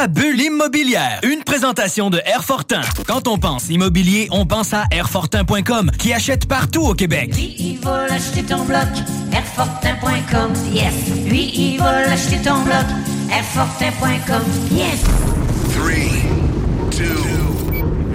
La bulle immobilière, une présentation de Airfortin. Quand on pense immobilier, on pense à Airfortin.com qui achète partout au Québec. Lui, il va l'acheter ton bloc, Airfortin.com, yes. Lui, il va l'acheter ton bloc, Airfortin.com, yes.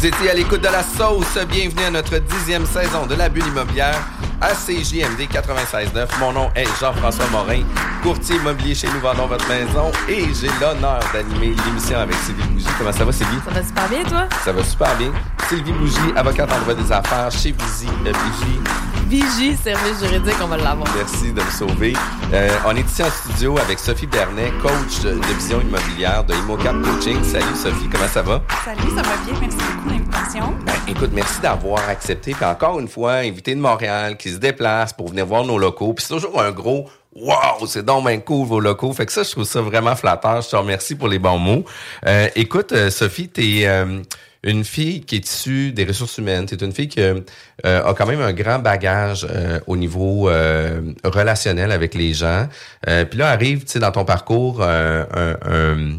Vous étiez à l'écoute de la sauce. Bienvenue à notre dixième saison de la bulle immobilière à CJMD 96.9. Mon nom est Jean-François Morin, courtier immobilier chez Nous Vendons Votre Maison et j'ai l'honneur d'animer l'émission avec Sylvie Bougie. Comment ça va, Sylvie? Ça va super bien, toi? Ça va super bien. Sylvie Bougie, avocate en droit des affaires chez Vigie. euh, Vigie. Service juridique, on va l'avoir. Merci de me sauver. Euh, on est ici en studio avec Sophie Bernet, coach de de vision immobilière de ImoCap Coaching. Salut Sophie, comment ça va? Salut, ça va bien. Merci beaucoup de l'invitation. Ben, écoute, merci d'avoir accepté. Puis encore une fois, invité de Montréal qui se déplace pour venir voir nos locaux. Puis c'est toujours un gros Wow, c'est donc bien cool vos locaux. Fait que ça, je trouve ça vraiment flatteur. Je te remercie pour les bons mots. Euh, écoute, euh, Sophie, t'es euh, une fille qui est issue des ressources humaines. T'es une fille qui euh, a quand même un grand bagage euh, au niveau euh, relationnel avec les gens. Euh, Puis là arrive, tu sais, dans ton parcours, euh, un- un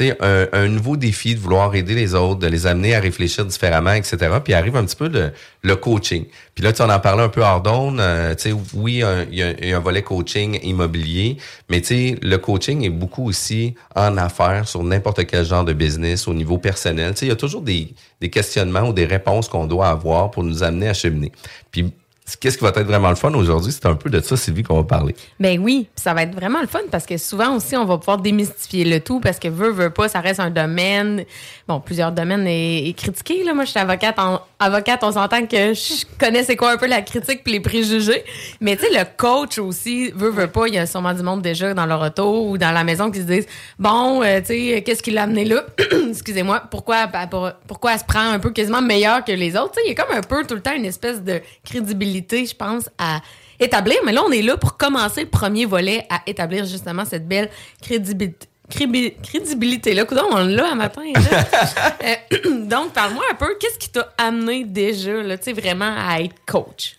un, un nouveau défi de vouloir aider les autres, de les amener à réfléchir différemment, etc. Puis arrive un petit peu le, le coaching. Puis là, tu en en parlais un peu hors d'onde. euh, oui, il y, y a un volet coaching immobilier, mais le coaching est beaucoup aussi en affaires sur n'importe quel genre de business au niveau personnel. Il y a toujours des, des questionnements ou des réponses qu'on doit avoir pour nous amener à cheminer. Puis qu'est-ce qui va être vraiment le fun aujourd'hui? C'est un peu de ça, Sylvie, qu'on va parler. Ben oui, ça va être vraiment le fun parce que souvent aussi, on va pouvoir démystifier le tout parce que veut, veut pas, ça reste un domaine. Bon, plusieurs domaines est, est critiqué. Là. Moi, je suis avocate. En, avocate, on s'entend que je connais c'est quoi un peu la critique puis les préjugés. Mais tu sais, le coach aussi, veut, veut pas, il y a sûrement du monde déjà dans leur auto ou dans la maison qui se disent Bon, euh, tu sais, qu'est-ce qui l'a amené là? Excusez-moi, pourquoi, pour- pourquoi elle se prend un peu quasiment meilleure que les autres? Tu sais, il y a comme un peu tout le temps une espèce de crédibilité, je pense, à établir. Mais là, on est là pour commencer le premier volet à établir justement cette belle crédibilité. Crébi- Crédibilité, là, coudonc, on l'a un matin. là. Euh, donc, parle-moi un peu, qu'est-ce qui t'a amené déjà, là, tu sais, vraiment à être coach?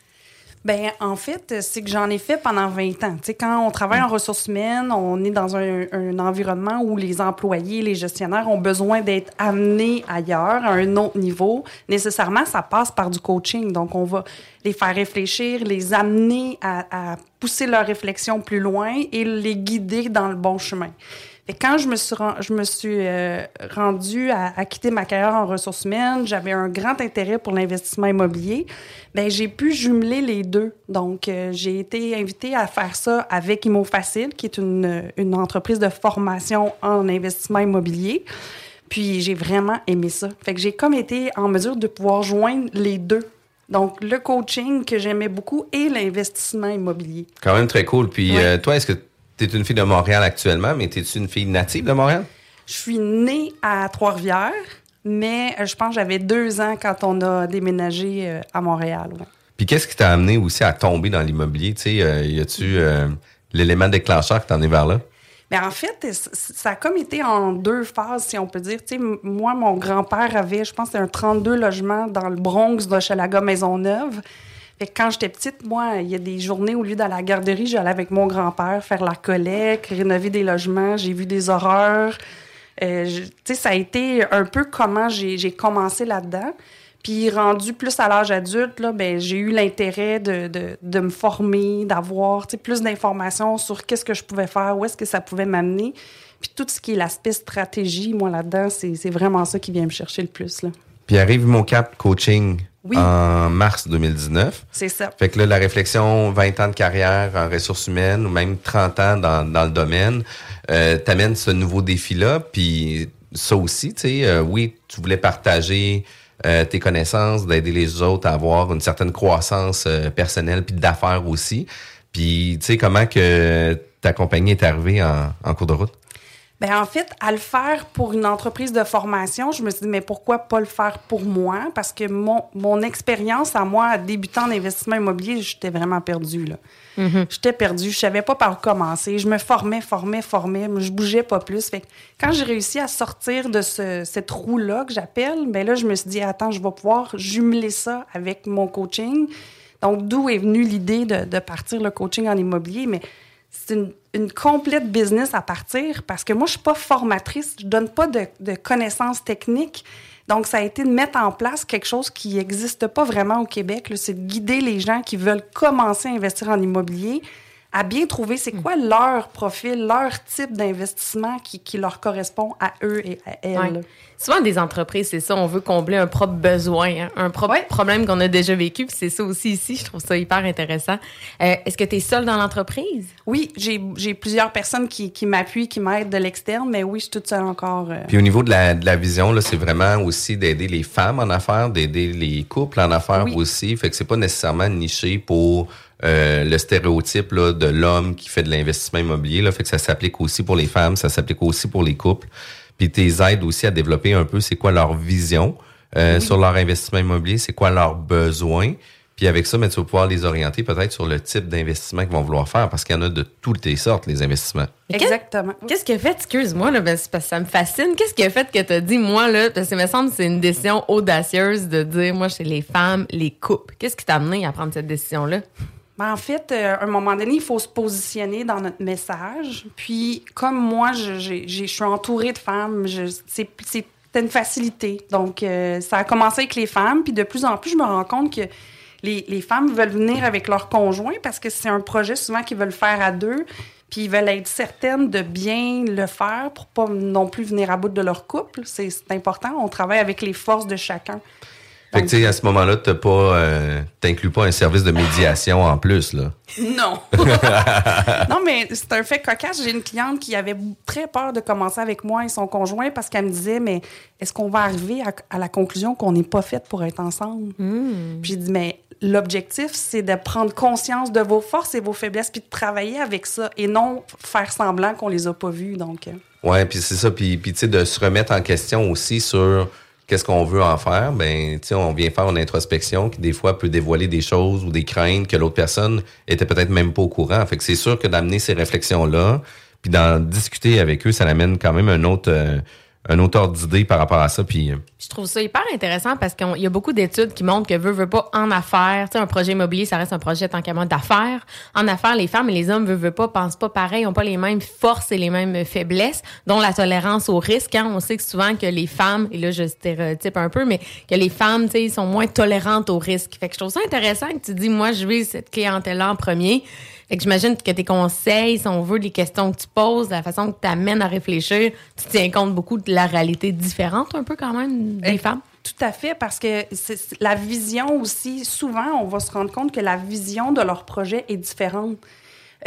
Ben, en fait, c'est que j'en ai fait pendant 20 ans. Tu sais, quand on travaille en ressources humaines, on est dans un, un environnement où les employés, les gestionnaires ont besoin d'être amenés ailleurs, à un autre niveau. Nécessairement, ça passe par du coaching. Donc, on va les faire réfléchir, les amener à, à pousser leur réflexion plus loin et les guider dans le bon chemin. Que quand je me suis, je me suis euh, rendue à, à quitter ma carrière en ressources humaines, j'avais un grand intérêt pour l'investissement immobilier. Ben j'ai pu jumeler les deux. Donc, euh, j'ai été invitée à faire ça avec ImoFacile, qui est une, une entreprise de formation en investissement immobilier. Puis, j'ai vraiment aimé ça. Fait que j'ai comme été en mesure de pouvoir joindre les deux. Donc, le coaching que j'aimais beaucoup et l'investissement immobilier. Quand même très cool. Puis Ouais. euh, toi, est-ce que tu es une fille de Montréal actuellement, mais es-tu une fille native de Montréal? Je suis née à Trois-Rivières, mais euh, je pense que j'avais deux ans quand on a déménagé euh, à Montréal. ouais. Puis qu'est-ce qui t'a amené aussi à tomber dans l'immobilier? Tu sais, euh, y a-tu euh, l'élément déclencheur qui t'en est vers là? Mais en fait, ça a comme été en deux phases, si on peut dire. Tu sais, moi, mon grand-père avait, je pense, un 32 logements dans le Bronx d'Hochelaga Maisonneuve. Fait que quand j'étais petite, moi, il y a des journées, au lieu d'aller à la garderie, j'allais avec mon grand-père faire la collecte, rénover des logements. J'ai vu des horreurs. Euh, tu sais, ça a été un peu comment j'ai commencé là-dedans. Puis rendu plus à l'âge adulte, là, ben, j'ai eu l'intérêt de, me former, d'avoir plus d'informations sur qu'est-ce que je pouvais faire, où est-ce que ça pouvait m'amener. Puis tout ce qui est l'aspect stratégie, moi, là-dedans, c'est vraiment ça qui vient me chercher le plus. Puis arrive mon cap coaching Oui. en mars 2019. C'est ça. Fait que là, la réflexion, 20 ans de carrière en ressources humaines ou même 30 ans dans, dans le domaine, euh, t'amène ce nouveau défi-là. Puis ça aussi, tu sais, euh, oui, tu voulais partager euh, tes connaissances, d'aider les autres à avoir une certaine croissance euh, personnelle puis d'affaires aussi. Puis, tu sais, comment que ta compagnie est arrivée en, en cours de route? Ben en fait, à le faire pour une entreprise de formation, je me suis dit, mais pourquoi pas le faire pour moi? Parce que mon, mon expérience à moi, débutant en investissement immobilier, j'étais vraiment perdue. Là. J'étais perdue, je savais pas par où commencer. Je me formais, formais, formais, mais je bougeais pas plus. Fait que quand j'ai réussi à sortir de ce, cette roue-là que j'appelle, ben là, je me suis dit, attends, je vais pouvoir jumeler ça avec mon coaching. Donc, d'où est venue l'idée de, de partir le coaching en immobilier, mais c'est une, une complète business à partir parce que moi, je suis pas formatrice, je donne pas de, de connaissances techniques. Donc, ça a été de mettre en place quelque chose qui n'existe pas vraiment au Québec. C'est de guider les gens qui veulent commencer à investir en immobilier à bien trouver c'est quoi leur profil, leur type d'investissement qui, qui leur correspond à eux et à elles. Ouais. Souvent, des entreprises, c'est ça, on veut combler un propre besoin, hein, un propre problème qu'on a déjà vécu, puis c'est ça aussi ici. Je trouve ça hyper intéressant. Euh, Est-ce que tu es seule dans l'entreprise? Oui, j'ai j'ai plusieurs personnes qui, qui m'appuient, qui m'aident de l'externe, mais oui, je suis toute seule encore. euh, Puis au niveau de la, de la vision, là, c'est vraiment aussi d'aider les femmes en affaires, d'aider les couples en affaires Oui. aussi. Fait que c'est pas nécessairement niché pour euh, le stéréotype là, de l'homme qui fait de l'investissement immobilier. Là. Fait que ça s'applique aussi pour les femmes, ça s'applique aussi pour les couples. Puis tes aides aussi à développer un peu c'est quoi leur vision euh, sur leur investissement immobilier, c'est quoi leurs besoins? Puis avec ça, mais tu vas pouvoir les orienter peut-être sur le type d'investissement qu'ils vont vouloir faire parce qu'il y en a de toutes les sortes, les investissements. Exactement. Qu'est-ce qui a fait, excuse-moi, là, ben, parce que ça me fascine, qu'est-ce qui a fait que tu as dit, moi, là, parce que il me semble que c'est une décision audacieuse de dire, moi, chez les femmes, les couples. Qu'est-ce qui t'a amené à prendre cette décision-là? Ben, en fait, euh, à un moment donné, il faut se positionner dans notre message. Puis, comme moi, je, suis entourée de femmes, c'est, une facilité. Donc, euh, ça a commencé avec les femmes. Puis, de plus en plus, je me rends compte que les, les femmes veulent venir avec leur conjoint parce que c'est un projet souvent qu'ils veulent faire à deux. Puis, ils veulent être certaines de bien le faire pour pas non plus venir à bout de leur couple. C'est important. On travaille avec les forces de chacun. Fait que tu sais, à ce moment-là, t'as pas, euh, t'inclus pas un service de médiation en plus, là. Non. non, mais c'est un fait cocasse. J'ai une cliente qui avait très peur de commencer avec moi et son conjoint parce qu'elle me disait, mais est-ce qu'on va arriver à, à la conclusion qu'on n'est pas fait pour être ensemble? Puis j'ai dit, mais l'objectif, c'est de prendre conscience de vos forces et vos faiblesses puis de travailler avec ça et non faire semblant qu'on les a pas vues. Donc, euh, Ouais, puis c'est ça, puis, puis tu sais, de se remettre en question aussi sur qu'est-ce qu'on veut en faire? Ben, tu sais, on vient faire une introspection qui des fois peut dévoiler des choses ou des craintes que l'autre personne était peut-être même pas au courant. Fait que c'est sûr que d'amener ces réflexions-là, puis d'en discuter avec eux, ça amène quand même un autre, euh, un autre ordre d'idée par rapport à ça. Puis euh, Je trouve ça hyper intéressant parce qu'il y a beaucoup d'études qui montrent que veut, veut pas en affaires. Tu sais, un projet immobilier, ça reste un projet tant qu'à moi d'affaires. En affaires, les femmes et les hommes veut, veut pas, pensent pas pareil, ont pas les mêmes forces et les mêmes faiblesses, dont la tolérance au risque. Hein. On sait que souvent que les femmes, et là je stéréotype un peu, mais que les femmes, tu sais, sont moins tolérantes au risque. Fait que je trouve ça intéressant que tu dis, moi, je vais cette clientèle-là en premier. Fait que j'imagine que tes conseils, si on veut, les questions que tu poses, la façon que tu amènes à réfléchir, tu tiens compte beaucoup de la réalité différente un peu quand même des femmes? Tout à fait, parce que c'est- la vision aussi, souvent, on va se rendre compte que la vision de leur projet est différente.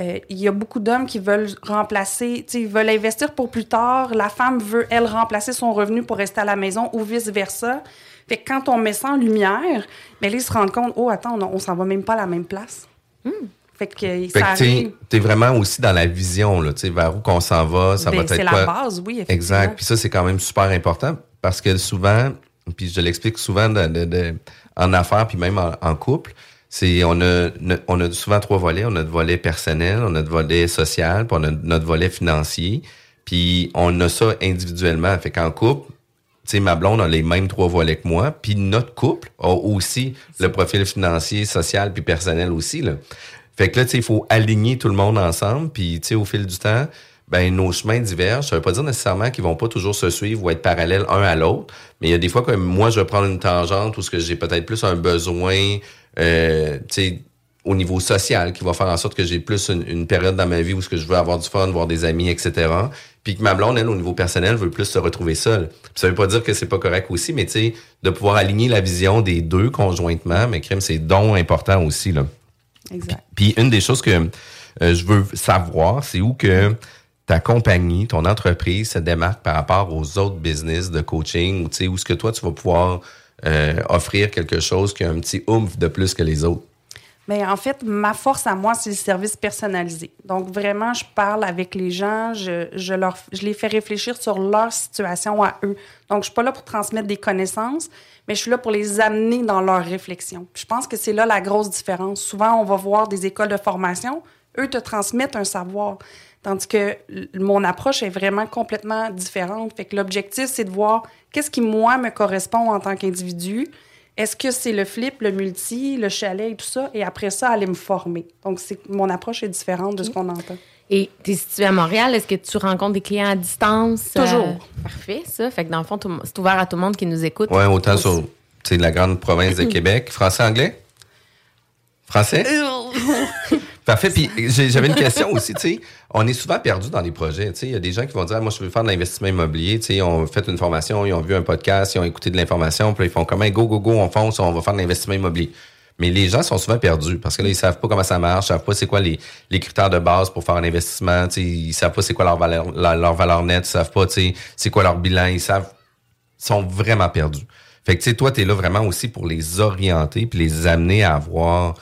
Euh, Il y a beaucoup d'hommes qui veulent remplacer, tu sais, ils veulent investir pour plus tard. La femme veut, elle, remplacer son revenu pour rester à la maison ou vice-versa. Fait que quand on met ça en lumière, ben là, ils se rendent compte, oh, attends, on, on s'en va même pas à la même place. Fait que fait que t'es vraiment aussi dans la vision, là, tu sais, vers où qu'on s'en va, ça Ben, va être c'est la base, oui, effectivement. Exact. Puis ça, c'est quand même super important parce que souvent, puis je l'explique souvent de, de- de- en affaires, puis même en, en couple, c'est on a on a souvent trois volets. On a notre volet personnel, on a notre volet social, puis on a notre volet financier. Puis on a ça individuellement. Fait qu'en couple, tu sais, ma blonde a les mêmes trois volets que moi, puis notre couple a aussi le profil financier, social, puis personnel aussi, là. Fait que là, tu sais, il faut aligner tout le monde ensemble, puis tu sais, au fil du temps, ben nos chemins divergent. Ça veut pas dire nécessairement qu'ils vont pas toujours se suivre ou être parallèles un à l'autre, mais il y a des fois que moi, je vais prendre une tangente où ce que j'ai peut-être plus un besoin, euh, tu sais, au niveau social qui va faire en sorte que j'ai plus une, une période dans ma vie où ce que je veux avoir du fun, voir des amis, etc. Puis que ma blonde, elle, au niveau personnel, veut plus se retrouver seule. Puis ça veut pas dire que c'est pas correct aussi, mais tu sais, de pouvoir aligner la vision des deux conjointement, mais crime, c'est donc important aussi, là. Exact. Puis une des choses que euh, je veux savoir, c'est où que ta compagnie, ton entreprise se démarque par rapport aux autres business de coaching, ou tu sais, où est-ce que toi, tu vas pouvoir euh, offrir quelque chose qui a un petit oomph de plus que les autres? Mais en fait, ma force à moi, c'est le service personnalisé. Donc, vraiment, je parle avec les gens, je, je, leur, je les fais réfléchir sur leur situation à eux. Donc, je suis pas là pour transmettre des connaissances, mais je suis là pour les amener dans leur réflexion. Je pense que c'est là la grosse différence. Souvent, on va voir des écoles de formation, eux te transmettent un savoir. Tandis que mon approche est vraiment complètement différente. Fait que l'objectif, c'est de voir qu'est-ce qui, moi, me correspond en tant qu'individu. Est-ce que c'est le flip, le multi, le chalet et tout ça? Et après ça, aller me former. Donc, c'est, mon approche est différente de ce qu'on entend. Et tu es situé à Montréal, est-ce que tu rencontres des clients à distance? Toujours. parfait, ça. Fait que dans le fond, c'est ouvert à tout le monde qui nous écoute. Ouais, autant sur tu sais, la grande province de Québec. Français-anglais? Français? Parfait. Puis j'avais une question aussi, tu sais. On est souvent perdu dans les projets. Tu sais, il y a des gens qui vont dire, Ah, moi, je veux faire de l'investissement immobilier. Tu sais, ils ont fait une formation, ils ont vu un podcast, ils ont écouté de l'information, puis ils font comment, go, go, go, on fonce, on va faire de l'investissement immobilier. Mais les gens sont souvent perdus parce que là, ils savent pas comment ça marche, ils savent pas c'est quoi les, les critères de base pour faire un investissement, tu sais, ils savent pas c'est quoi leur valeur, leur, leur valeur nette, ils savent pas, tu sais, c'est quoi leur bilan, ils savent sont vraiment perdus. Fait que, tu sais, toi, tu es là vraiment aussi pour les orienter puis les amener à avoir,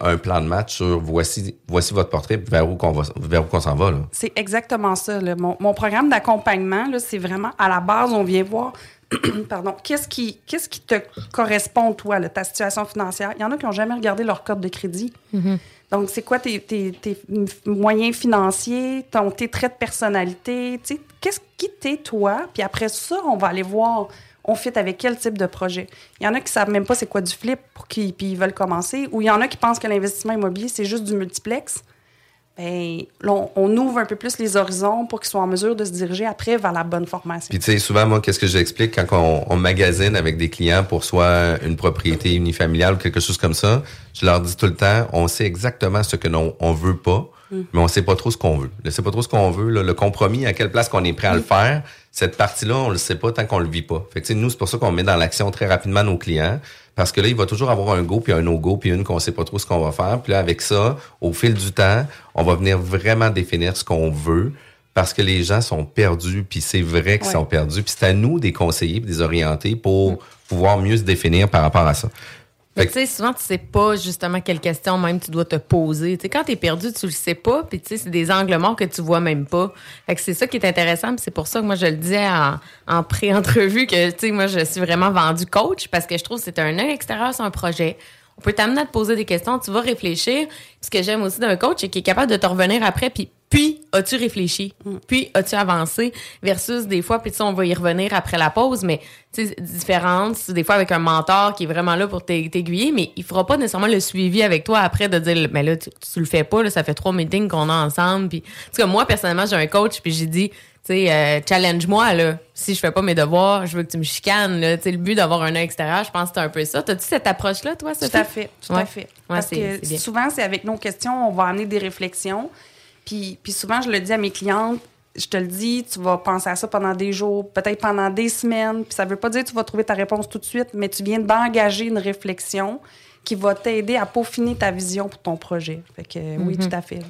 un plan de match sur voici, voici votre portrait vers où qu'on va, vers où qu'on s'en va, là. C'est exactement ça. là. Mon, mon programme d'accompagnement, là, c'est vraiment à la base, on vient voir, pardon, qu'est-ce qui, qu'est-ce qui te correspond, toi, là, ta situation financière? Il y en a qui n'ont jamais regardé leur code de crédit. Donc, c'est quoi tes, tes- tes moyens financiers, ton, tes traits de personnalité, tu sais, qu'est-ce qui t'es, toi? Puis après ça, on va aller voir, on fit avec quel type de projet. Il y en a qui savent même pas c'est quoi du flip pour qui, puis ils veulent commencer, ou il y en a qui pensent que l'investissement immobilier, c'est juste du multiplex. Là, on, ouvre un peu plus les horizons pour qu'ils soient en mesure de se diriger après vers la bonne formation. Puis, tu sais, souvent, moi, qu'est-ce que j'explique quand on, magasine avec des clients pour soit une propriété unifamiliale ou quelque chose comme ça, je leur dis tout le temps, on sait exactement ce que non, on veut pas, mais on sait pas trop ce qu'on veut. On sait pas trop ce qu'on veut, là, le compromis, à quelle place qu'on est prêt à le faire, cette partie-là, on le sait pas tant qu'on le vit pas. Fait que, nous, c'est pour ça qu'on met dans l'action très rapidement nos clients, parce que là, il va toujours avoir un go puis un no-go puis une qu'on sait pas trop ce qu'on va faire. Puis là, avec ça, au fil du temps, on va venir vraiment définir ce qu'on veut parce que les gens sont perdus, puis c'est vrai qu'ils Ouais. sont perdus. Puis c'est à nous des conseillers, des orientés pour pouvoir mieux se définir par rapport à ça. Tu sais, souvent, tu sais pas justement quelle question même tu dois te poser. Tu sais, quand t'es perdu, tu le sais pas, puis tu sais, c'est des angles morts que tu vois même pas. Fait que c'est ça qui est intéressant, c'est pour ça que moi, je le disais en, en pré-entrevue que, tu sais, moi, je suis vraiment vendu coach parce que je trouve que c'est un œil extérieur sur un projet. On peut t'amener à te poser des questions, tu vas réfléchir. Ce que j'aime aussi d'un coach, c'est qu'il est capable de te revenir après, puis puis as-tu réfléchi? Puis as-tu avancé? Versus des fois, puis on va y revenir après la pause, mais différence, des fois avec un mentor qui est vraiment là pour t'ai- t'aiguiller, mais il fera pas nécessairement le suivi avec toi après de dire, mais là, tu, tu le fais pas, là, ça fait trois meetings qu'on a ensemble. Puis, en moi, personnellement, j'ai un coach, puis j'ai dit, tu sais, euh, challenge-moi, là. Si je fais pas mes devoirs, je veux que tu me chicanes, là. Tu sais, le but d'avoir un œil extérieur, je pense que c'est un peu ça. T'as-tu cette approche-là, toi, Tout à fait, tout Ouais. à fait. Ouais, Parce que souvent, c'est avec nos questions, on va amener des réflexions. Puis, souvent, je le dis à mes clientes, je te le dis, tu vas penser à ça pendant des jours, peut-être pendant des semaines. Puis ça veut pas dire que tu vas trouver ta réponse tout de suite, mais tu viens d'engager une réflexion qui va t'aider à peaufiner ta vision pour ton projet. Fait que oui, Mm-hmm. tout à fait.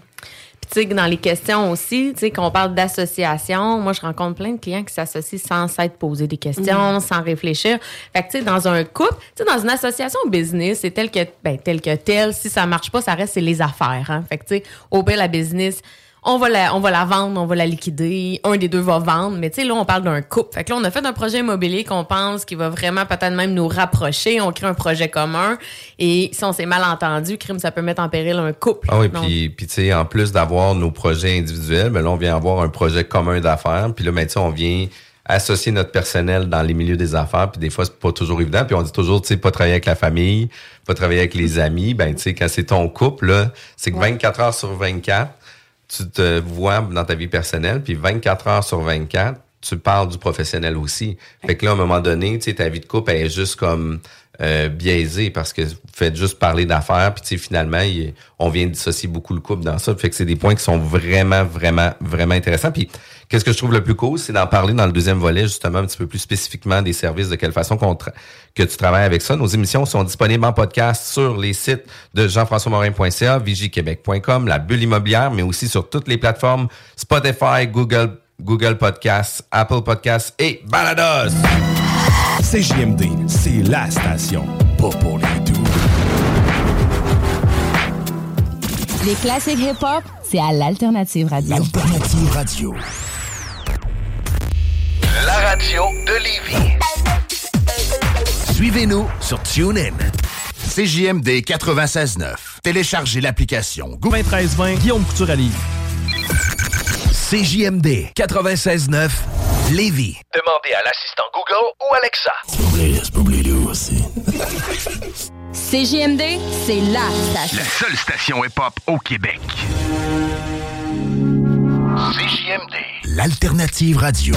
Puis, tu sais, dans les questions aussi, tu sais, qu'on parle d'association, moi, je rencontre plein de clients qui s'associent sans s'être posé des questions, sans réfléchir. Fait que, tu sais, dans un couple, tu sais, dans une association business, c'est tel que, ben, tel que tel. Si ça marche pas, ça reste, c'est les affaires, hein. Fait que, tu sais, au la business, on va la, on va la vendre, on va la liquider. Un des deux va vendre. Mais tu sais, là, on parle d'un couple. Fait que là, on a fait un projet immobilier qu'on pense qui va vraiment peut-être même nous rapprocher. On crée un projet commun. Et si on s'est mal entendu, crime, ça peut mettre en péril un couple. Ah oui, Donc, puis, puis tu sais, en plus d'avoir nos projets individuels, ben là, on vient avoir un projet commun d'affaires. Puis là, ben, tu sais, on vient associer notre personnel dans les milieux des affaires. Puis des fois, c'est pas toujours évident. Puis on dit toujours, tu sais, pas travailler avec la famille, pas travailler avec les amis. Ben, tu sais, quand c'est ton couple, là, c'est que 24 heures sur 24, tu te vois dans ta vie personnelle. Puis 24 heures sur 24, tu parles du professionnel aussi. Fait que là, à un moment donné, tu sais, ta vie de couple, elle est juste comme euh, biaisé parce que vous faites juste parler d'affaires, puis finalement, on vient dissocier beaucoup le couple dans ça. Fait que c'est des points qui sont vraiment, vraiment, vraiment intéressants. Qu'est-ce que je trouve le plus cool, c'est d'en parler dans le deuxième volet, justement, un petit peu plus spécifiquement des services, de quelle façon qu'on tra- que tu travailles avec ça. Nos émissions sont disponibles en podcast sur les sites de jean-françois-morin.ca, vigiquebec.com, la bulle immobilière, mais aussi sur toutes les plateformes Spotify, Google, Google Podcasts, Apple Podcasts et Balados. CJMD, c'est la station, pas pour les doux. Les classiques hip-hop, c'est à l'Alternative Radio. Alternative Radio. La radio de Lévis. Suivez-nous sur TuneIn. CJMD 96.9. Téléchargez l'application Google 1320 Guillaume Couture à Lévis. CJMD 96.9 Lévis. Demandez à l'assistant Google ou Alexa. CJMD, c'est la station. seule station hip-hop au Québec. CJMD. L'Alternative Radio.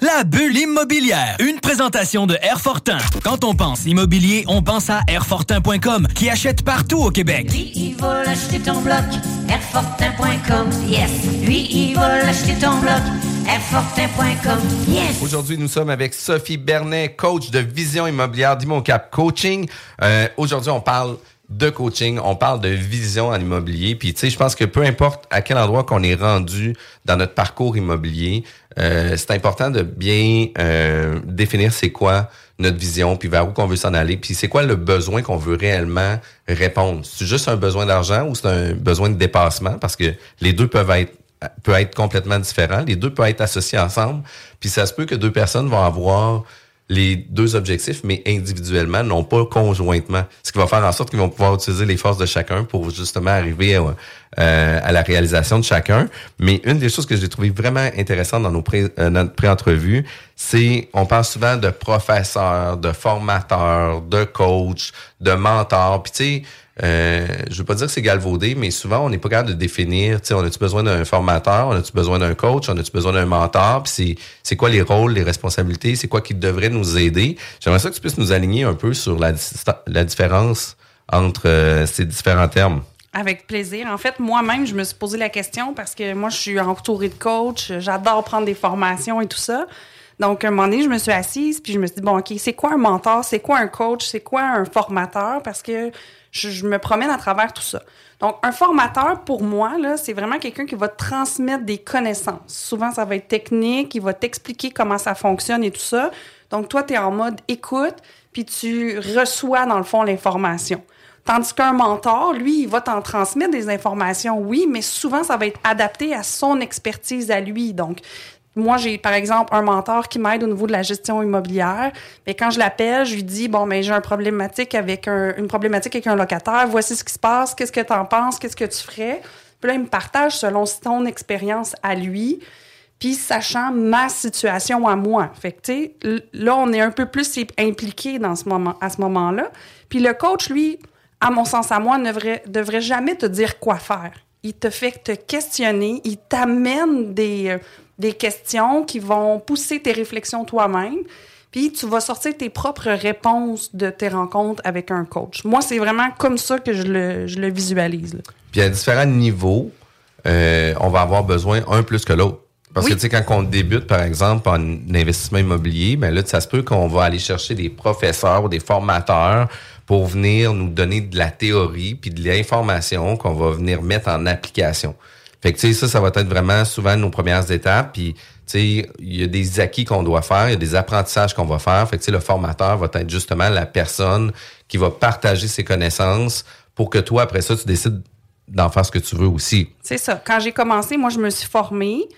La bulle immobilière, une présentation de Airfortin. Quand on pense immobilier, on pense à Airfortin.com qui achète partout au Québec. Lui, il va l'acheter ton bloc, Airfortin.com, yes. Lui, il va l'acheter ton bloc, Airfortin.com, yes. Aujourd'hui, nous sommes avec Sophie Bernet, coach de vision immobilière d'Immocap Coaching. Euh, Aujourd'hui, on parle de coaching, on parle de vision en immobilier. Puis, tu sais, je pense que peu importe à quel endroit qu'on est rendu dans notre parcours immobilier, euh, c'est important de bien euh, définir c'est quoi notre vision, puis vers où qu'on veut s'en aller, puis c'est quoi le besoin qu'on veut réellement répondre. C'est juste un besoin d'argent ou c'est un besoin de dépassement? Parce que les deux peuvent être peut être complètement différents. Les deux peuvent être associés ensemble. Puis ça se peut que deux personnes vont avoir les deux objectifs, mais individuellement, non pas conjointement. Ce qui va faire en sorte qu'ils vont pouvoir utiliser les forces de chacun pour justement arriver à, euh, la réalisation de chacun. Mais une des choses que j'ai trouvé vraiment intéressante dans nos pré, euh, notre pré-entrevue, c'est on parle souvent de professeurs, de formateurs, de coachs, de mentors. Puis tu sais, euh, je veux pas dire que c'est galvaudé, mais souvent, on n'est pas capable de définir, tu sais, on a-tu besoin d'un formateur, on a-tu besoin d'un coach, on a-tu besoin d'un mentor, puis c'est, quoi les rôles, les responsabilités, c'est quoi qui devrait nous aider? J'aimerais ça que tu puisses nous aligner un peu sur la, la différence entre euh, ces différents termes. Avec plaisir. En fait, moi-même, je me suis posé la question parce que moi, je suis entourée de coachs, j'adore prendre des formations et tout ça. Donc, un moment donné, je me suis assise, puis je me suis dit, bon, OK, c'est quoi un mentor? C'est quoi un coach? C'est quoi un formateur? Parce que je, me promène à travers tout ça. Donc, un formateur, pour moi, c'est vraiment quelqu'un qui va transmettre des connaissances. Souvent, ça va être technique, il va t'expliquer comment ça fonctionne et tout ça. Donc, toi, tu es en mode écoute, puis tu reçois, dans le fond, l'information. Tandis qu'un mentor, lui, il va t'en transmettre des informations, oui, mais souvent, ça va être adapté à son expertise à lui. Donc, moi, j'ai, par exemple, un mentor qui m'aide au niveau de la gestion immobilière. Mais quand je l'appelle, je lui dis, bon, mais j'ai un problématique avec un- une problématique avec un locataire. Voici ce qui se passe. Qu'est-ce que tu en penses? Qu'est-ce que tu ferais? Puis là, il me partage selon son expérience à lui puis sachant ma situation à moi. Fait que, tu sais, là, on est un peu plus impliqué dans ce moment, à ce moment-là. Puis le coach, lui, à mon sens à moi, ne devrait, devrait jamais te dire quoi faire. Il te fait te questionner, il t'amène des, euh, des questions qui vont pousser tes réflexions toi-même. Puis tu vas sortir tes propres réponses de tes rencontres avec un coach. Moi, c'est vraiment comme ça que je le, je le visualise. là. Puis à différents niveaux, euh, on va avoir besoin un plus que l'autre. Parce Oui. que tu sais, quand on débute, par exemple, en investissement immobilier, ben là, ça se peut qu'on va aller chercher des professeurs ou des formateurs pour venir nous donner de la théorie puis de l'information qu'on va venir mettre en application. Fait que tu sais, ça, ça va être vraiment souvent nos premières étapes. Puis, tu sais, il y a des acquis qu'on doit faire, il y a des apprentissages qu'on va faire. Fait que le formateur va être justement la personne qui va partager ses connaissances pour que toi, après ça, tu décides d'en faire ce que tu veux aussi. C'est ça. Quand j'ai commencé, moi, je me suis formée.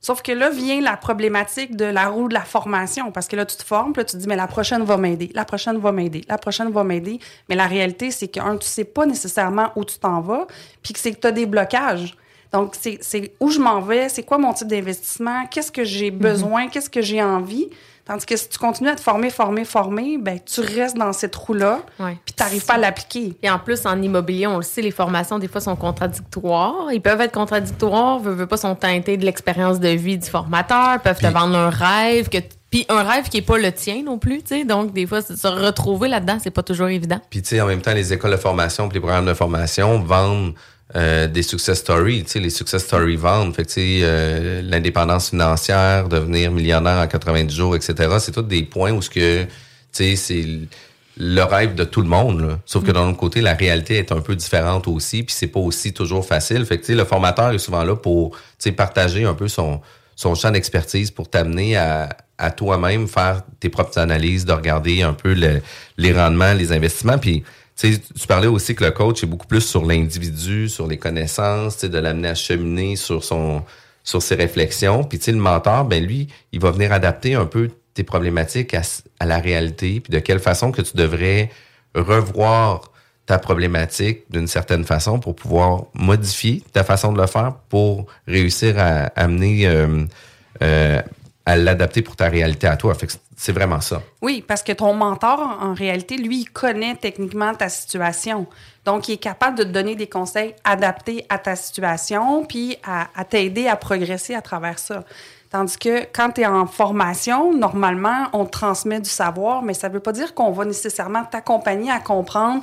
Sauf que là vient la problématique de la roue de la formation. Parce que là, tu te formes, puis là, tu te dis, mais la prochaine va m'aider, la prochaine va m'aider, la prochaine va m'aider. Mais la réalité, c'est que, un, tu sais pas nécessairement où tu t'en vas, puis que c'est que tu as des blocages. Donc, c'est c'est où je m'en vais, c'est quoi mon type d'investissement, qu'est-ce que j'ai besoin, qu'est-ce que j'ai envie. Tandis que si tu continues à te former, former, former, ben tu restes dans cette roue-là, Ouais. puis tu n'arrives pas à l'appliquer. Et en plus, en immobilier, on le sait, les formations, des fois, sont contradictoires. Ils peuvent être contradictoires, veut, veut pas, sont teintés de l'expérience de vie du formateur, peuvent te vendre un rêve que Puis un rêve qui est pas le tien non plus, tu sais. Donc, des fois, se retrouver là-dedans, c'est pas toujours évident. Puis, tu sais, en même temps, les écoles de formation puis les programmes de formation vendent euh, des success stories. Tu sais, les success stories vendent. Fait que, tu sais, euh, l'indépendance financière, devenir millionnaire en 90 jours, etc. C'est tous des points où ce que, tu sais, c'est le rêve de tout le monde. Là. Sauf que d'un autre côté, la réalité est un peu différente aussi, puis c'est pas aussi toujours facile. Fait que, tu sais, le formateur est souvent là pour, tu sais, partager un peu son, son champ d'expertise pour t'amener à, à toi-même faire tes propres analyses, de regarder un peu le- les rendements, les investissements. Puis, tu sais, tu parlais aussi que le coach est beaucoup plus sur l'individu, sur les connaissances, tu sais, de l'amener à cheminer sur son sur ses réflexions. Puis, tu sais, le mentor, ben lui, il va venir adapter un peu tes problématiques à, à la réalité, puis de quelle façon que tu devrais revoir ta problématique d'une certaine façon pour pouvoir modifier ta façon de le faire pour réussir à amener euh, euh, à l'adapter pour ta réalité à toi. C'est vraiment ça. Oui, parce que ton mentor, en réalité, lui, il connaît techniquement ta situation. Donc, il est capable de te donner des conseils adaptés à ta situation, puis à, à t'aider à progresser à travers ça. Tandis que quand tu es en formation, normalement, on transmet du savoir, mais ça ne veut pas dire qu'on va nécessairement t'accompagner à comprendre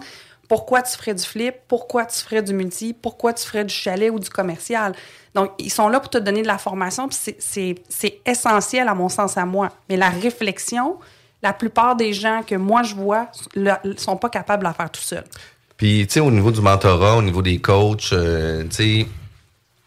pourquoi tu ferais du flip, pourquoi tu ferais du multi, pourquoi tu ferais du chalet ou du commercial. Donc, ils sont là pour te donner de la formation, puis c'est- essentiel à mon sens à moi. Mais la réflexion, la plupart des gens que moi je vois ne sont pas capables de faire tout seuls. Puis, tu sais, au niveau du mentorat, au niveau des coachs, euh, tu sais,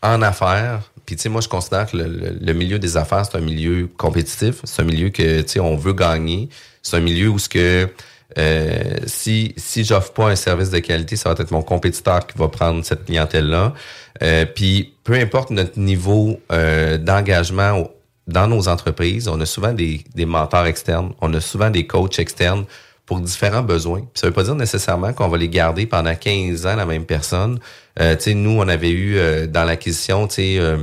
en affaires, puis, tu sais, moi, je considère que le, le- le milieu des affaires, c'est un milieu compétitif. C'est un milieu que, tu sais, on veut gagner. C'est un milieu où ce que, euh, si, si j'offre pas un service de qualité, ça va être mon compétiteur qui va prendre cette clientèle-là. Euh, puis, peu importe notre niveau euh, d'engagement dans nos entreprises, on a souvent des, des mentors externes, on a souvent des coachs externes pour différents besoins. Ça veut pas dire nécessairement qu'on va les garder pendant 15 ans, la même personne. Euh, tu sais, nous, on avait eu euh, dans l'acquisition, tu sais, euh,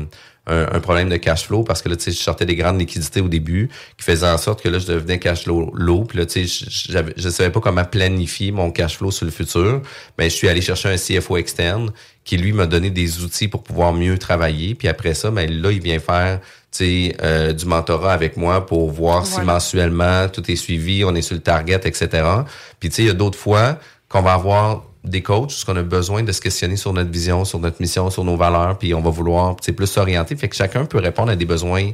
un, un problème de cash flow parce que là, tu sais, je sortais des grandes liquidités au début qui faisaient en sorte que là, je devenais cash flow low. Puis là, tu sais, je- je savais pas comment planifier mon cash flow sur le futur. Mais je suis allé chercher un CFO externe qui, lui, m'a donné des outils pour pouvoir mieux travailler. Puis après ça, ben là, il vient faire tu sais, euh, du mentorat avec moi pour voir si mensuellement tout est suivi, on est sur le target, etc. Puis tu sais, il y a d'autres fois qu'on va avoir des coachs, parce qu'on a besoin de se questionner sur notre vision, sur notre mission, sur nos valeurs, puis on va vouloir plus s'orienter. Fait que chacun peut répondre à des besoins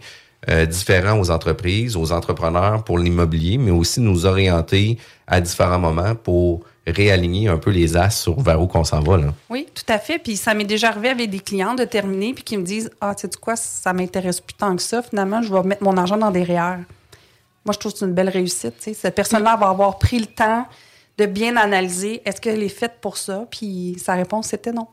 euh, différents aux entreprises, aux entrepreneurs pour l'immobilier, mais aussi nous orienter à différents moments pour réaligner un peu les as sur vers où qu'on s'en va. Là. Oui, tout à fait. Puis ça m'est déjà arrivé avec des clients de terminer puis qui me disent Ah, tu sais quoi, ça m'intéresse plus tant que ça. Finalement, je vais mettre mon argent dans des REER. Moi, je trouve que c'est une belle réussite. Cette personne-là va avoir pris le temps de bien analyser est-ce qu'elle est faite pour ça? Puis sa réponse, c'était non.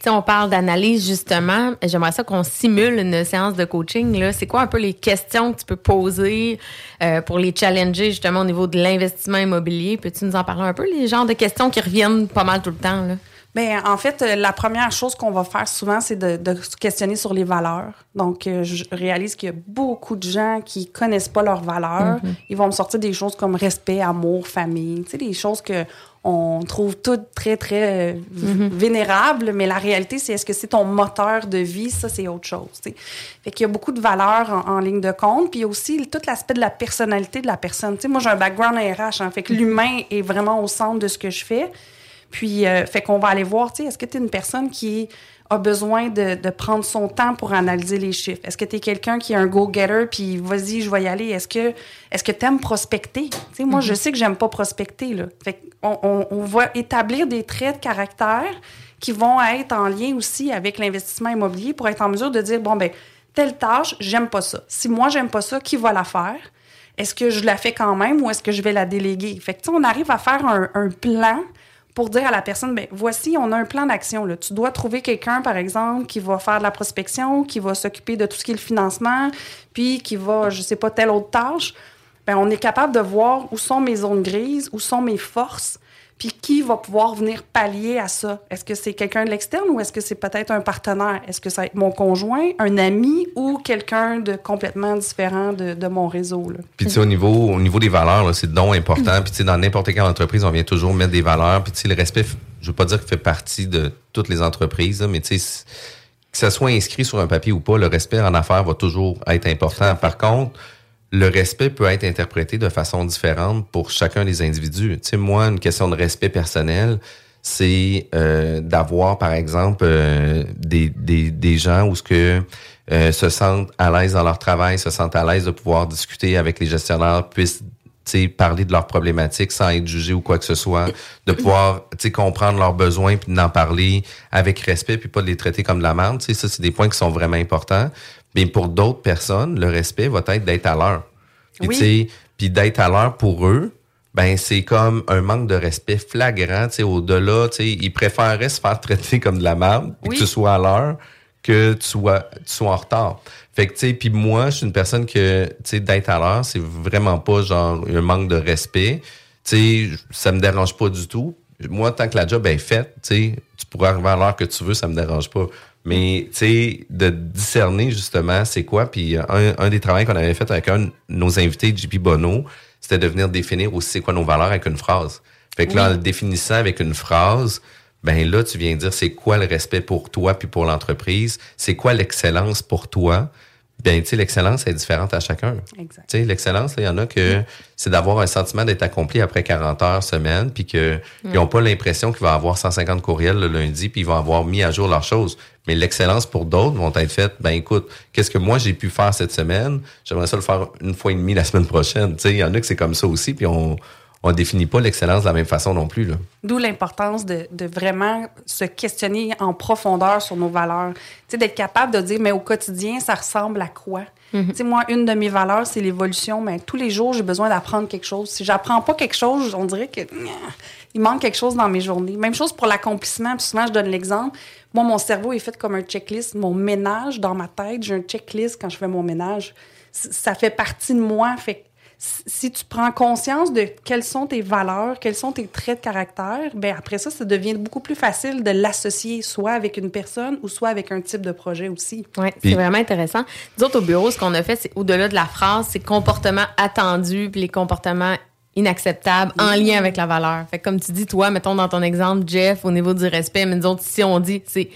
Sais, on parle d'analyse, justement. J'aimerais ça qu'on simule une séance de coaching. C'est quoi un peu les questions que tu peux poser euh, pour les challenger, justement, au niveau de l'investissement immobilier? Peux-tu nous en parler un peu, les genres de questions qui reviennent pas mal tout le temps? Bien, en fait, euh, la première chose qu'on va faire souvent, c'est de, de se questionner sur les valeurs. Donc, euh, je réalise qu'il y a beaucoup de gens qui connaissent pas leurs valeurs. Ils vont me sortir des choses comme respect, amour, famille, tu sais, des choses que on trouve toutes très, très euh, v- vénérables, mais la réalité, c'est est-ce que c'est ton moteur de vie? Ça, c'est autre chose. tu sais. Fait qu'il y a beaucoup de valeurs en, en ligne de compte, puis aussi tout l'aspect de la personnalité de la personne. Tu sais, moi, j'ai un background RH, hein, fait que l'humain est vraiment au centre de ce que je fais. Puis, euh, fait qu'on va aller voir, tu sais, est-ce que tu es une personne qui a besoin de, de prendre son temps pour analyser les chiffres? Est-ce que tu es quelqu'un qui est un go-getter, puis vas-y, je vais y aller? Est-ce que est-ce que tu aimes prospecter? Tu sais, moi, je sais que j'aime pas prospecter, là. Fait qu'on on, on va établir des traits de caractère qui vont être en lien aussi avec l'investissement immobilier pour être en mesure de dire, bon, ben telle tâche, j'aime pas ça. Si moi, j'aime pas ça, qui va la faire? Est-ce que je la fais quand même ou est-ce que je vais la déléguer? Fait que, tu sais, on arrive à faire un, un plan pour dire à la personne, ben voici, on a un plan d'action. Tu dois trouver quelqu'un, par exemple, qui va faire de la prospection, qui va s'occuper de tout ce qui est le financement, puis qui va, je sais pas, telle autre tâche. Ben, on est capable de voir où sont mes zones grises, où sont mes forces, puis qui va pouvoir venir pallier à ça? Est-ce que c'est quelqu'un de l'externe ou est-ce que c'est peut-être un partenaire? Est-ce que ça va être mon conjoint, un ami ou quelqu'un de complètement différent de, mon réseau? Puis tu sais, au niveau, au niveau des valeurs, c'est donc important. Puis tu sais, dans n'importe quelle entreprise, on vient toujours mettre des valeurs. Puis tu sais, le respect, je veux pas dire qu'il fait partie de toutes les entreprises, mais tu sais, que ça soit inscrit sur un papier ou pas, le respect en affaires va toujours être important. Par contre, le respect peut être interprété de façon différente pour chacun des individus. Tu sais, moi, une question de respect personnel, c'est euh, d'avoir, par exemple, euh, des, des, des gens où ce que euh, se sentent à l'aise dans leur travail, se sentent à l'aise de pouvoir discuter avec les gestionnaires, puissent parler de leurs problématiques sans être jugés ou quoi que ce soit, de pouvoir comprendre leurs besoins puis d'en parler avec respect puis pas de les traiter comme de la merde. Ça, c'est des points qui sont vraiment importants. Mais pour d'autres personnes, le respect va être d'être à l'heure. Puis, Oui. puis d'être à l'heure pour eux, ben c'est comme un manque de respect flagrant, au-delà, ils préféreraient se faire traiter comme de la merde, Oui. que tu sois à l'heure, que tu sois, tu sois en retard. Fait que, tu sais, puis moi, je suis une personne que, tu sais, d'être à l'heure, c'est vraiment pas genre un manque de respect. Tu sais, ça me dérange pas du tout. Moi, tant que la job est faite, tu sais, tu pourrais arriver à l'heure que tu veux, ça me dérange pas. Mais, tu sais, de discerner justement c'est quoi. Puis un, un des travaux qu'on avait fait avec un de nos invités, JP Bono, c'était de venir définir aussi c'est quoi nos valeurs avec une phrase. Fait que là, en le définissant avec une phrase, ben là, tu viens dire c'est quoi le respect pour toi puis pour l'entreprise, c'est quoi l'excellence pour toi? Ben, tu sais, l'excellence est différente à chacun. Exact. Tu sais, l'excellence, il y en a que c'est d'avoir un sentiment d'être accompli après 40 heures semaine, puis que ils n'ont pas l'impression qu'ils vont avoir 150 courriels le lundi, puis ils vont avoir mis à jour leurs choses. Mais l'excellence pour d'autres vont être faite, ben écoute, qu'est-ce que moi j'ai pu faire cette semaine? J'aimerais ça le faire une fois et demie la semaine prochaine. Tu sais, il y en a que c'est comme ça aussi, puis on on définit pas l'excellence de la même façon non plus. Là. D'où l'importance de, de vraiment se questionner en profondeur sur nos valeurs. Tu sais, d'être capable de dire, mais au quotidien, ça ressemble à quoi? Tu sais, moi, une de mes valeurs, c'est l'évolution. Mais tous les jours, j'ai besoin d'apprendre quelque chose. Si j'apprends pas quelque chose, on dirait que il manque quelque chose dans mes journées. Même chose pour l'accomplissement. Puis souvent, je donne l'exemple. Moi, mon cerveau est fait comme un checklist. Mon ménage dans ma tête, j'ai un checklist quand je fais mon ménage. Ça fait partie de moi. Fait que si- tu prends conscience de quelles sont tes valeurs, quels sont tes traits de caractère, ben après ça, ça devient beaucoup plus facile de l'associer soit avec une personne ou soit avec un type de projet aussi. Oui, c'est vraiment intéressant. Nous autres, au bureau, ce qu'on a fait, c'est au-delà de la phrase, c'est comportements attendus puis les comportements inacceptables en lien avec la valeur. Fait que comme tu dis, toi, mettons dans ton exemple, Jeff, au niveau du respect, mais nous autres, si on dit, c'est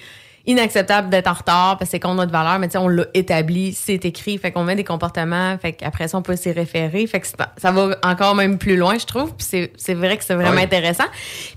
inacceptable d'être en retard parce que c'est contre notre valeur, mais tu sais, on l'a établi, c'est écrit, fait qu'on met des comportements, fait qu'après ça, on peut s'y référer, fait que ça va encore même plus loin, je trouve, puis c'est, c'est vrai que c'est vraiment Oui. intéressant.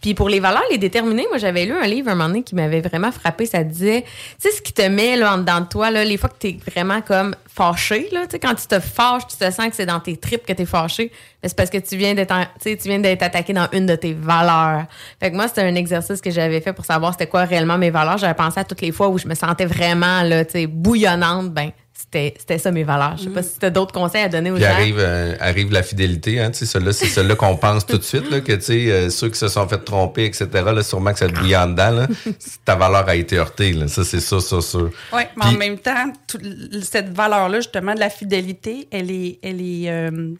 Puis pour les valeurs, les déterminer, moi, j'avais lu un livre un moment donné qui m'avait vraiment frappé, ça disait, tu sais, ce qui te met là, en dedans de toi, là, les fois que t'es vraiment comme fâché, là, tu sais, quand tu te fâches, tu te sens que c'est dans tes tripes que t'es fâché, mais c'est parce que tu viens d'être, tu tu viens d'être attaqué dans une de tes valeurs. Fait que moi, c'était un exercice que j'avais fait pour savoir c'était quoi réellement mes valeurs. J'avais pensé à toutes les fois où je me sentais vraiment, là, tu sais, bouillonnante, ben, c'était, c'était ça mes valeurs. Je sais pas si t'as d'autres conseils à donner aux Puis gens. arrive, euh, arrive la fidélité, hein, tu sais, celle-là, c'est celle-là qu'on pense tout de suite, là, que, tu sais, euh, ceux qui se sont fait tromper, etc., là, sûrement que ça te bouillant dedans, là, ta valeur a été heurtée, là. Ça, c'est ça, ça, ça. Oui, mais en même temps, tout- cette valeur-là, justement, de la fidélité, elle est, elle est, euh,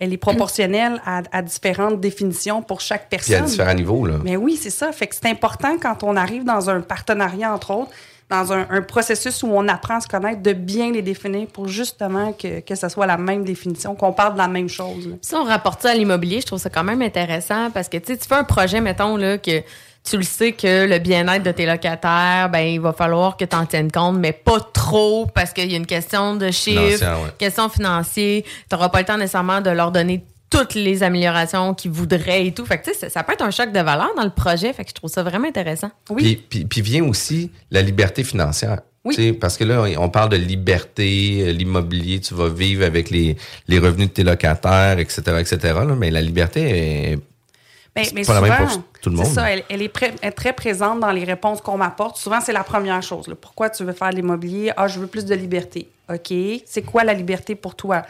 elle est proportionnelle à, à différentes définitions pour chaque Puis à personne. différents niveaux, là. Mais oui, c'est ça. Fait que c'est important quand on arrive dans un partenariat, entre autres, dans un, un processus où on apprend à se connaître, de bien les définir pour justement que, que ce soit la même définition, qu'on parle de la même chose. là. Si on rapporte ça à l'immobilier, je trouve ça quand même intéressant parce que tu sais, tu fais un projet, mettons, là, que tu le sais que le bien-être de tes locataires, ben, il va falloir que tu en tiennes compte, mais pas trop parce qu'il y a une question de chiffres, ouais. question financière. Tu n'auras pas le temps nécessairement de leur donner toutes les améliorations qu'ils voudraient et tout. Fait que, tu sais, ça, ça peut être un choc de valeur dans le projet. Fait que je trouve ça vraiment intéressant. Oui. Puis, puis, puis vient aussi la liberté financière. Oui. Parce que là, on parle de liberté, euh, l'immobilier, tu vas vivre avec les, les revenus de tes locataires, etc., etc. là, mais la liberté est Ben, C'est mais pas la même souvent, pour tout le monde. C'est ça, elle, elle est, pré- elle est très présente dans les réponses qu'on m'apporte. Souvent, c'est la première chose. là. Pourquoi tu veux faire de l'immobilier? Ah, je veux plus de liberté. OK. C'est quoi la liberté pour toi?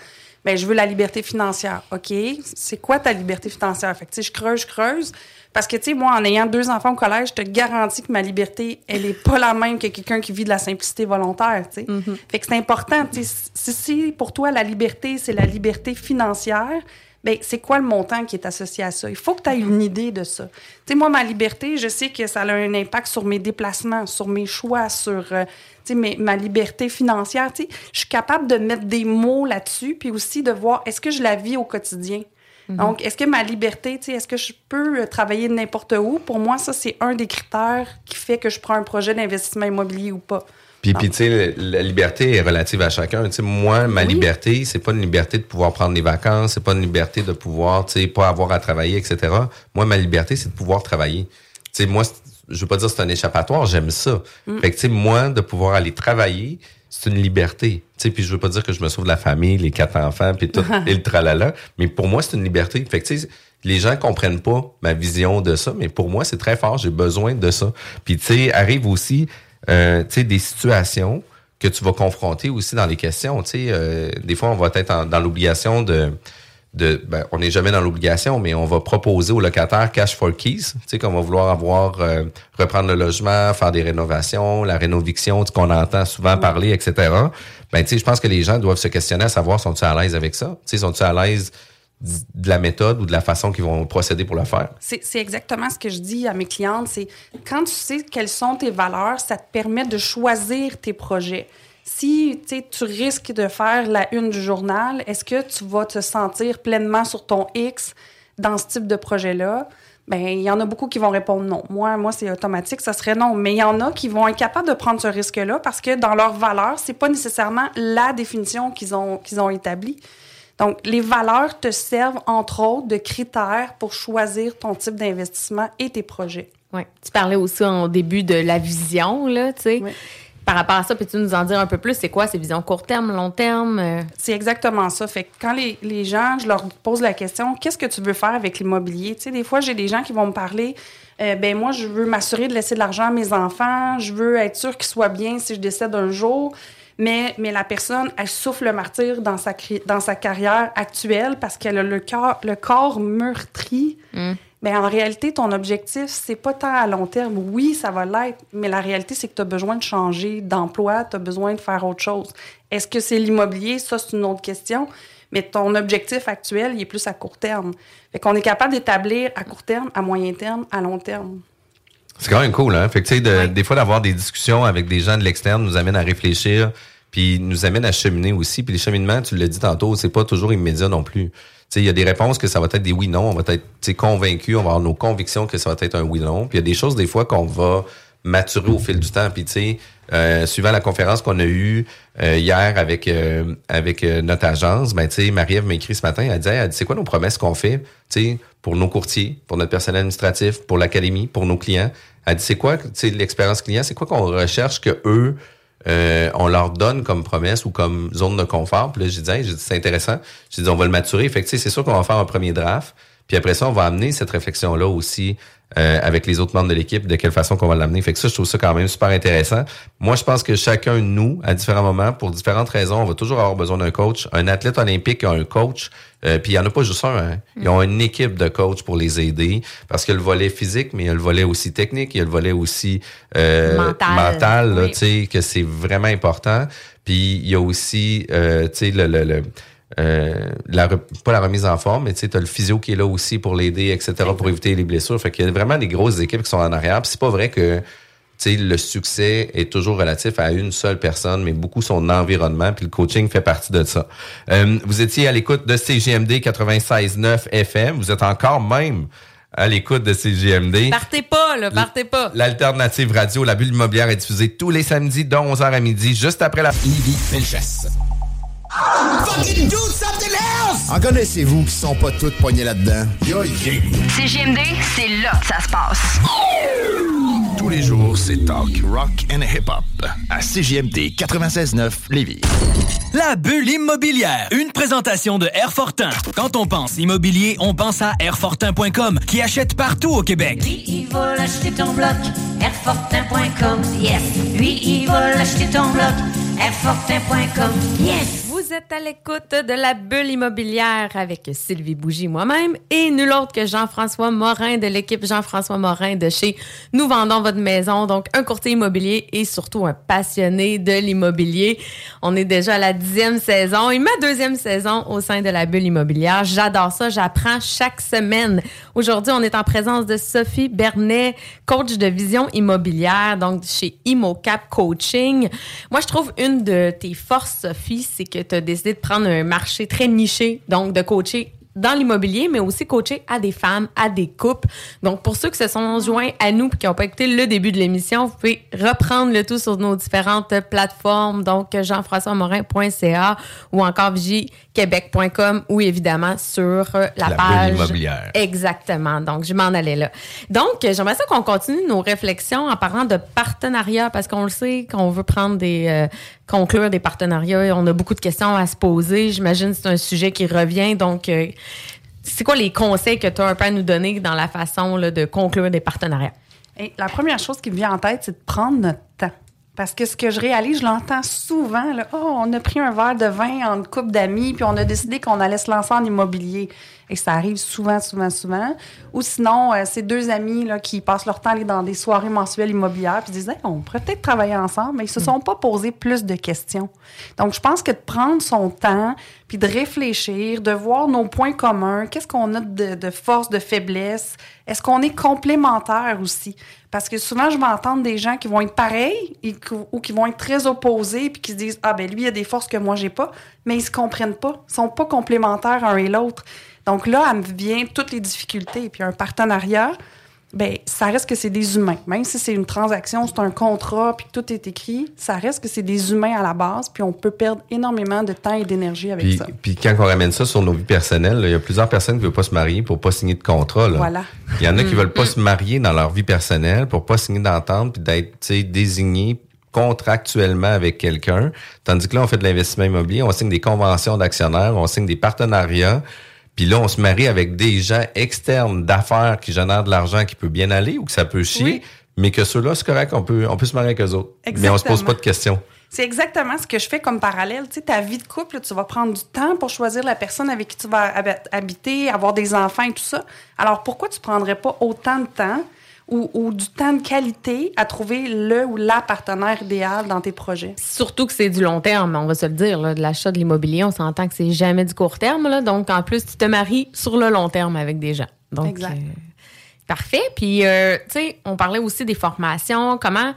Ben, je veux la liberté financière. OK. C'est quoi ta liberté financière? Fait que, je creuse, je creuse. Parce que, tu sais, moi, en ayant deux enfants au collège, je te garantis que ma liberté, elle est pas la même que quelqu'un qui vit de la simplicité volontaire, tu sais. Fait que c'est important, tu sais, si, si pour toi, la liberté, c'est la liberté financière, ben c'est quoi le montant qui est associé à ça? Il faut que tu aies une idée de ça. Tu sais, moi, ma liberté, je sais que ça a un impact sur mes déplacements, sur mes choix, sur euh, mes- ma liberté financière. Tu sais, je suis capable de mettre des mots là-dessus, puis aussi de voir est-ce que je la vis au quotidien? Donc, est-ce que ma liberté, tu sais, est-ce que je peux euh, travailler de n'importe où? Pour moi, ça, c'est un des critères qui fait que je prends un projet d'investissement immobilier ou pas. Puis, puis tu sais, la liberté est relative à chacun. Tu sais, moi, ma liberté, c'est pas une liberté de pouvoir prendre des vacances, c'est pas une liberté de pouvoir, tu sais, pas avoir à travailler, etc. Moi, ma liberté, c'est de pouvoir travailler. Tu sais, moi, je veux pas dire que c'est un échappatoire, j'aime ça. Fait que, tu sais, moi, de pouvoir aller travailler, c'est une liberté. Tu sais, puis je veux pas dire que je me sauve de la famille, les quatre enfants, puis tout, et le tralala, mais pour moi, c'est une liberté. Fait que, tu sais, les gens comprennent pas ma vision de ça, mais pour moi, c'est très fort, j'ai besoin de ça. Puis, tu sais, arrive aussi, euh, des situations que tu vas confronter aussi dans les questions. Euh, des fois, on va être en- dans l'obligation de de ben, on n'est jamais dans l'obligation, mais on va proposer aux locataires cash for keys, qu'on va vouloir avoir euh, reprendre le logement, faire des rénovations, la rénoviction, qu'on entend souvent parler, etc. Ben, je pense que les gens doivent se questionner à savoir sont-ils à l'aise avec ça, sont-ils à l'aise de la méthode ou de la façon qu'ils vont procéder pour le faire? C'est exactement ce que je dis à mes clientes. C'est quand tu sais quelles sont tes valeurs, ça te permet de choisir tes projets. Si tu risques de faire la une du journal, est-ce que tu vas te sentir pleinement sur ton X dans ce type de projet-là? Ben, il y en a beaucoup qui vont répondre non. Moi, moi, c'est automatique, ça serait non. Mais il y en a qui vont être capables de prendre ce risque-là parce que dans leurs valeurs, c'est pas nécessairement la définition qu'ils ont, qu'ils ont établie. Donc, les valeurs te servent, entre autres, de critères pour choisir ton type d'investissement et tes projets. Ouais. Tu parlais aussi au début de la vision, là, tu sais. Oui. Par rapport à ça, peux-tu nous en dire un peu plus? C'est quoi ces visions court terme, long terme? euh? C'est exactement ça. Fait que quand les, les gens, je leur pose la question, qu'est-ce que tu veux faire avec l'immobilier? Tu sais, des fois, j'ai des gens qui vont me parler, euh, ben moi, je veux m'assurer de laisser de l'argent à mes enfants, je veux être sûr qu'ils soient bien si je décède un jour. Mais, mais la personne, elle souffle le martyr dans sa, cri- dans sa carrière actuelle parce qu'elle a le, cœur, le corps meurtri. Ben, en réalité, ton objectif, c'est pas tant à long terme. Oui, ça va l'être, mais la réalité, c'est que tu as besoin de changer d'emploi, tu as besoin de faire autre chose. Est-ce que c'est l'immobilier? Ça, c'est une autre question. Mais ton objectif actuel, il est plus à court terme. Fait qu'on est capable d'établir à court terme, à moyen terme, à long terme. C'est quand même cool, hein? Fait que, tu sais, de- des fois, d'avoir des discussions avec des gens de l'externe nous amène à réfléchir, puis nous amène à cheminer aussi. Puis les cheminements, tu l'as dit tantôt, c'est pas toujours immédiat non plus. Il y a des réponses que ça va être des oui-non, on va être convaincu, on va avoir nos convictions que ça va être un oui-non. Puis il y a des choses, des fois, qu'on va maturer au fil du temps. Puis, tu sais, euh, suivant la conférence qu'on a eue euh, hier avec euh, avec euh, notre agence, ben, tu sais, Marie-Ève m'a écrit ce matin, elle disait, elle dit, c'est quoi nos promesses qu'on fait, tu sais, pour nos courtiers, pour notre personnel administratif, pour l'académie, pour nos clients? Elle dit, c'est quoi, tu sais, l'expérience client, c'est quoi qu'on recherche que eux, euh, on leur donne comme promesse ou comme zone de confort. Puis là, j'ai dit, hey, dit, c'est intéressant. J'ai dit, on va le maturer. Fait c'est sûr qu'on va faire un premier draft. Puis après ça, on va amener cette réflexion-là aussi euh, avec les autres membres de l'équipe, de quelle façon qu'on va l'amener. Fait que ça, je trouve ça quand même super intéressant. Moi, je pense que chacun de nous, à différents moments, pour différentes raisons, on va toujours avoir besoin d'un coach. Un athlète olympique a un coach. Euh, puis il n'y en a pas juste un. Hein. Ils ont une équipe de coachs pour les aider. Parce qu'il y a le volet physique, mais il y a le volet aussi technique, il y a le volet aussi euh, Mental. mental là, Oui. tu sais, que c'est vraiment important. Puis il y a aussi, euh, tu sais, le, le, le- euh, la, re- pas la remise en forme, mais tu sais, t'as le physio qui est là aussi pour l'aider, etc., pour éviter les blessures. Fait qu'il y a vraiment des grosses équipes qui sont en arrière. Puis c'est pas vrai que tu sais, le succès est toujours relatif à une seule personne, mais beaucoup son environnement, puis le coaching fait partie de ça. Euh, vous étiez à l'écoute de CGMD 96.9 FM. Vous êtes encore même à l'écoute de CGMD. Partez pas, là, partez pas. L'alternative radio, la bulle immobilière est diffusée tous les samedis de 11h à midi, juste après la... Lévis Felchasse. Fucking do something else! En connaissez-vous qui sont pas toutes poignées là-dedans? Yo, CGMD, c'est là que ça se passe. Tous les jours, c'est talk, rock and hip-hop. À CJMD 96.9 Lévis. La bulle immobilière, une présentation de Airfortin. Quand on pense immobilier, on pense à Airfortin.com qui achète partout au Québec. Lui, il va l'acheter ton bloc, Airfortin.com, yes. Lui, il va l'acheter ton bloc, Airfortin.com, yes. Vous êtes à l'écoute de la bulle immobilière avec Sylvie Bougie, moi-même, et nul autre que Jean-François Morin de l'équipe Jean-François Morin de chez Nous vendons votre maison. Donc, un courtier immobilier et surtout un passionné de l'immobilier. On est déjà à la dixième saison et ma deuxième saison au sein de la bulle immobilière. J'adore ça. J'apprends chaque semaine. Aujourd'hui, on est en présence de Sophie Bernet, coach de vision immobilière, donc chez ImoCap Coaching. Moi, je trouve une de tes forces, Sophie, c'est que tu as décidé de prendre un marché très niché, donc de coacher dans l'immobilier, mais aussi coacher à des femmes, à des couples. Donc, pour ceux qui se sont joints à nous et qui n'ont pas écouté le début de l'émission, vous pouvez reprendre le tout sur nos différentes plateformes, donc jean-françois-morin.ca ou encore vigie-québec.com ou évidemment sur euh, la, La page. immobilière. Exactement. Donc, je m'en allais là. Donc, j'aimerais ça qu'on continue nos réflexions en parlant de partenariat parce qu'on le sait qu'on veut prendre des euh, conclure des partenariats. On a beaucoup de questions à se poser. J'imagine que c'est un sujet qui revient. Donc, euh, c'est quoi les conseils que tu as un peu à nous donner dans la façon de conclure des partenariats? La première chose qui me vient en tête, c'est de prendre notre temps. Parce que ce que je réalise, je l'entends souvent, oh, on a pris un verre de vin en couple d'amis, puis on a décidé qu'on allait se lancer en immobilier. Et ça arrive souvent, souvent, souvent. Ou sinon, euh, c'est deux amis là, qui passent leur temps à aller dans des soirées mensuelles immobilières, puis ils disent, Hey, on pourrait peut-être travailler ensemble, mais ils se sont pas posé plus de questions. Donc, je pense que de prendre son temps, puis de réfléchir, de voir nos points communs, qu'est-ce qu'on a de, de force, de faiblesse, est-ce qu'on est complémentaires aussi? Parce que souvent, je vais entendre des gens qui vont être pareils et ou qui vont être très opposés puis qui se disent Ah, ben lui, il a des forces que moi, j'ai pas, mais ils se comprennent pas. Ils sont pas complémentaires un et l'autre. Donc là, elle me vient toutes les difficultés. Puis un partenariat, ben ça reste que c'est des humains. Même si c'est une transaction, c'est un contrat, puis que tout est écrit, ça reste que c'est des humains à la base, puis on peut perdre énormément de temps et d'énergie avec Puis, ça. puis quand on ramène ça sur nos vies personnelles, là, il y a plusieurs personnes qui ne veulent pas se marier pour pas signer de contrat. Là. Voilà. Il y en a qui Mm, veulent pas se marier dans leur vie personnelle pour pas signer d'entente puis d'être tu sais, désigné contractuellement avec quelqu'un. Tandis que là, on fait de l'investissement immobilier, on signe des conventions d'actionnaires, on signe des partenariats. Puis là, on se marie avec des gens externes d'affaires qui génèrent de l'argent qui peut bien aller ou que ça peut chier. Oui. Mais que ceux-là, c'est correct, on peut, on peut se marier avec eux autres. Mais on se pose Exactement. pas de questions. C'est exactement ce que je fais comme parallèle. Tu sais, ta vie de couple, tu vas prendre du temps pour choisir la personne avec qui tu vas hab- habiter, avoir des enfants et tout ça. Alors, pourquoi tu prendrais pas autant de temps ou, ou du temps de qualité à trouver le ou la partenaire idéal dans tes projets? Surtout que c'est du long terme, on va se le dire. Là, de l'achat de l'immobilier, on s'entend que c'est jamais du court terme. Là, donc, en plus, tu te maries sur le long terme avec des gens. Donc, Exact. euh, parfait. Puis, euh, tu sais, on parlait aussi des formations. Comment,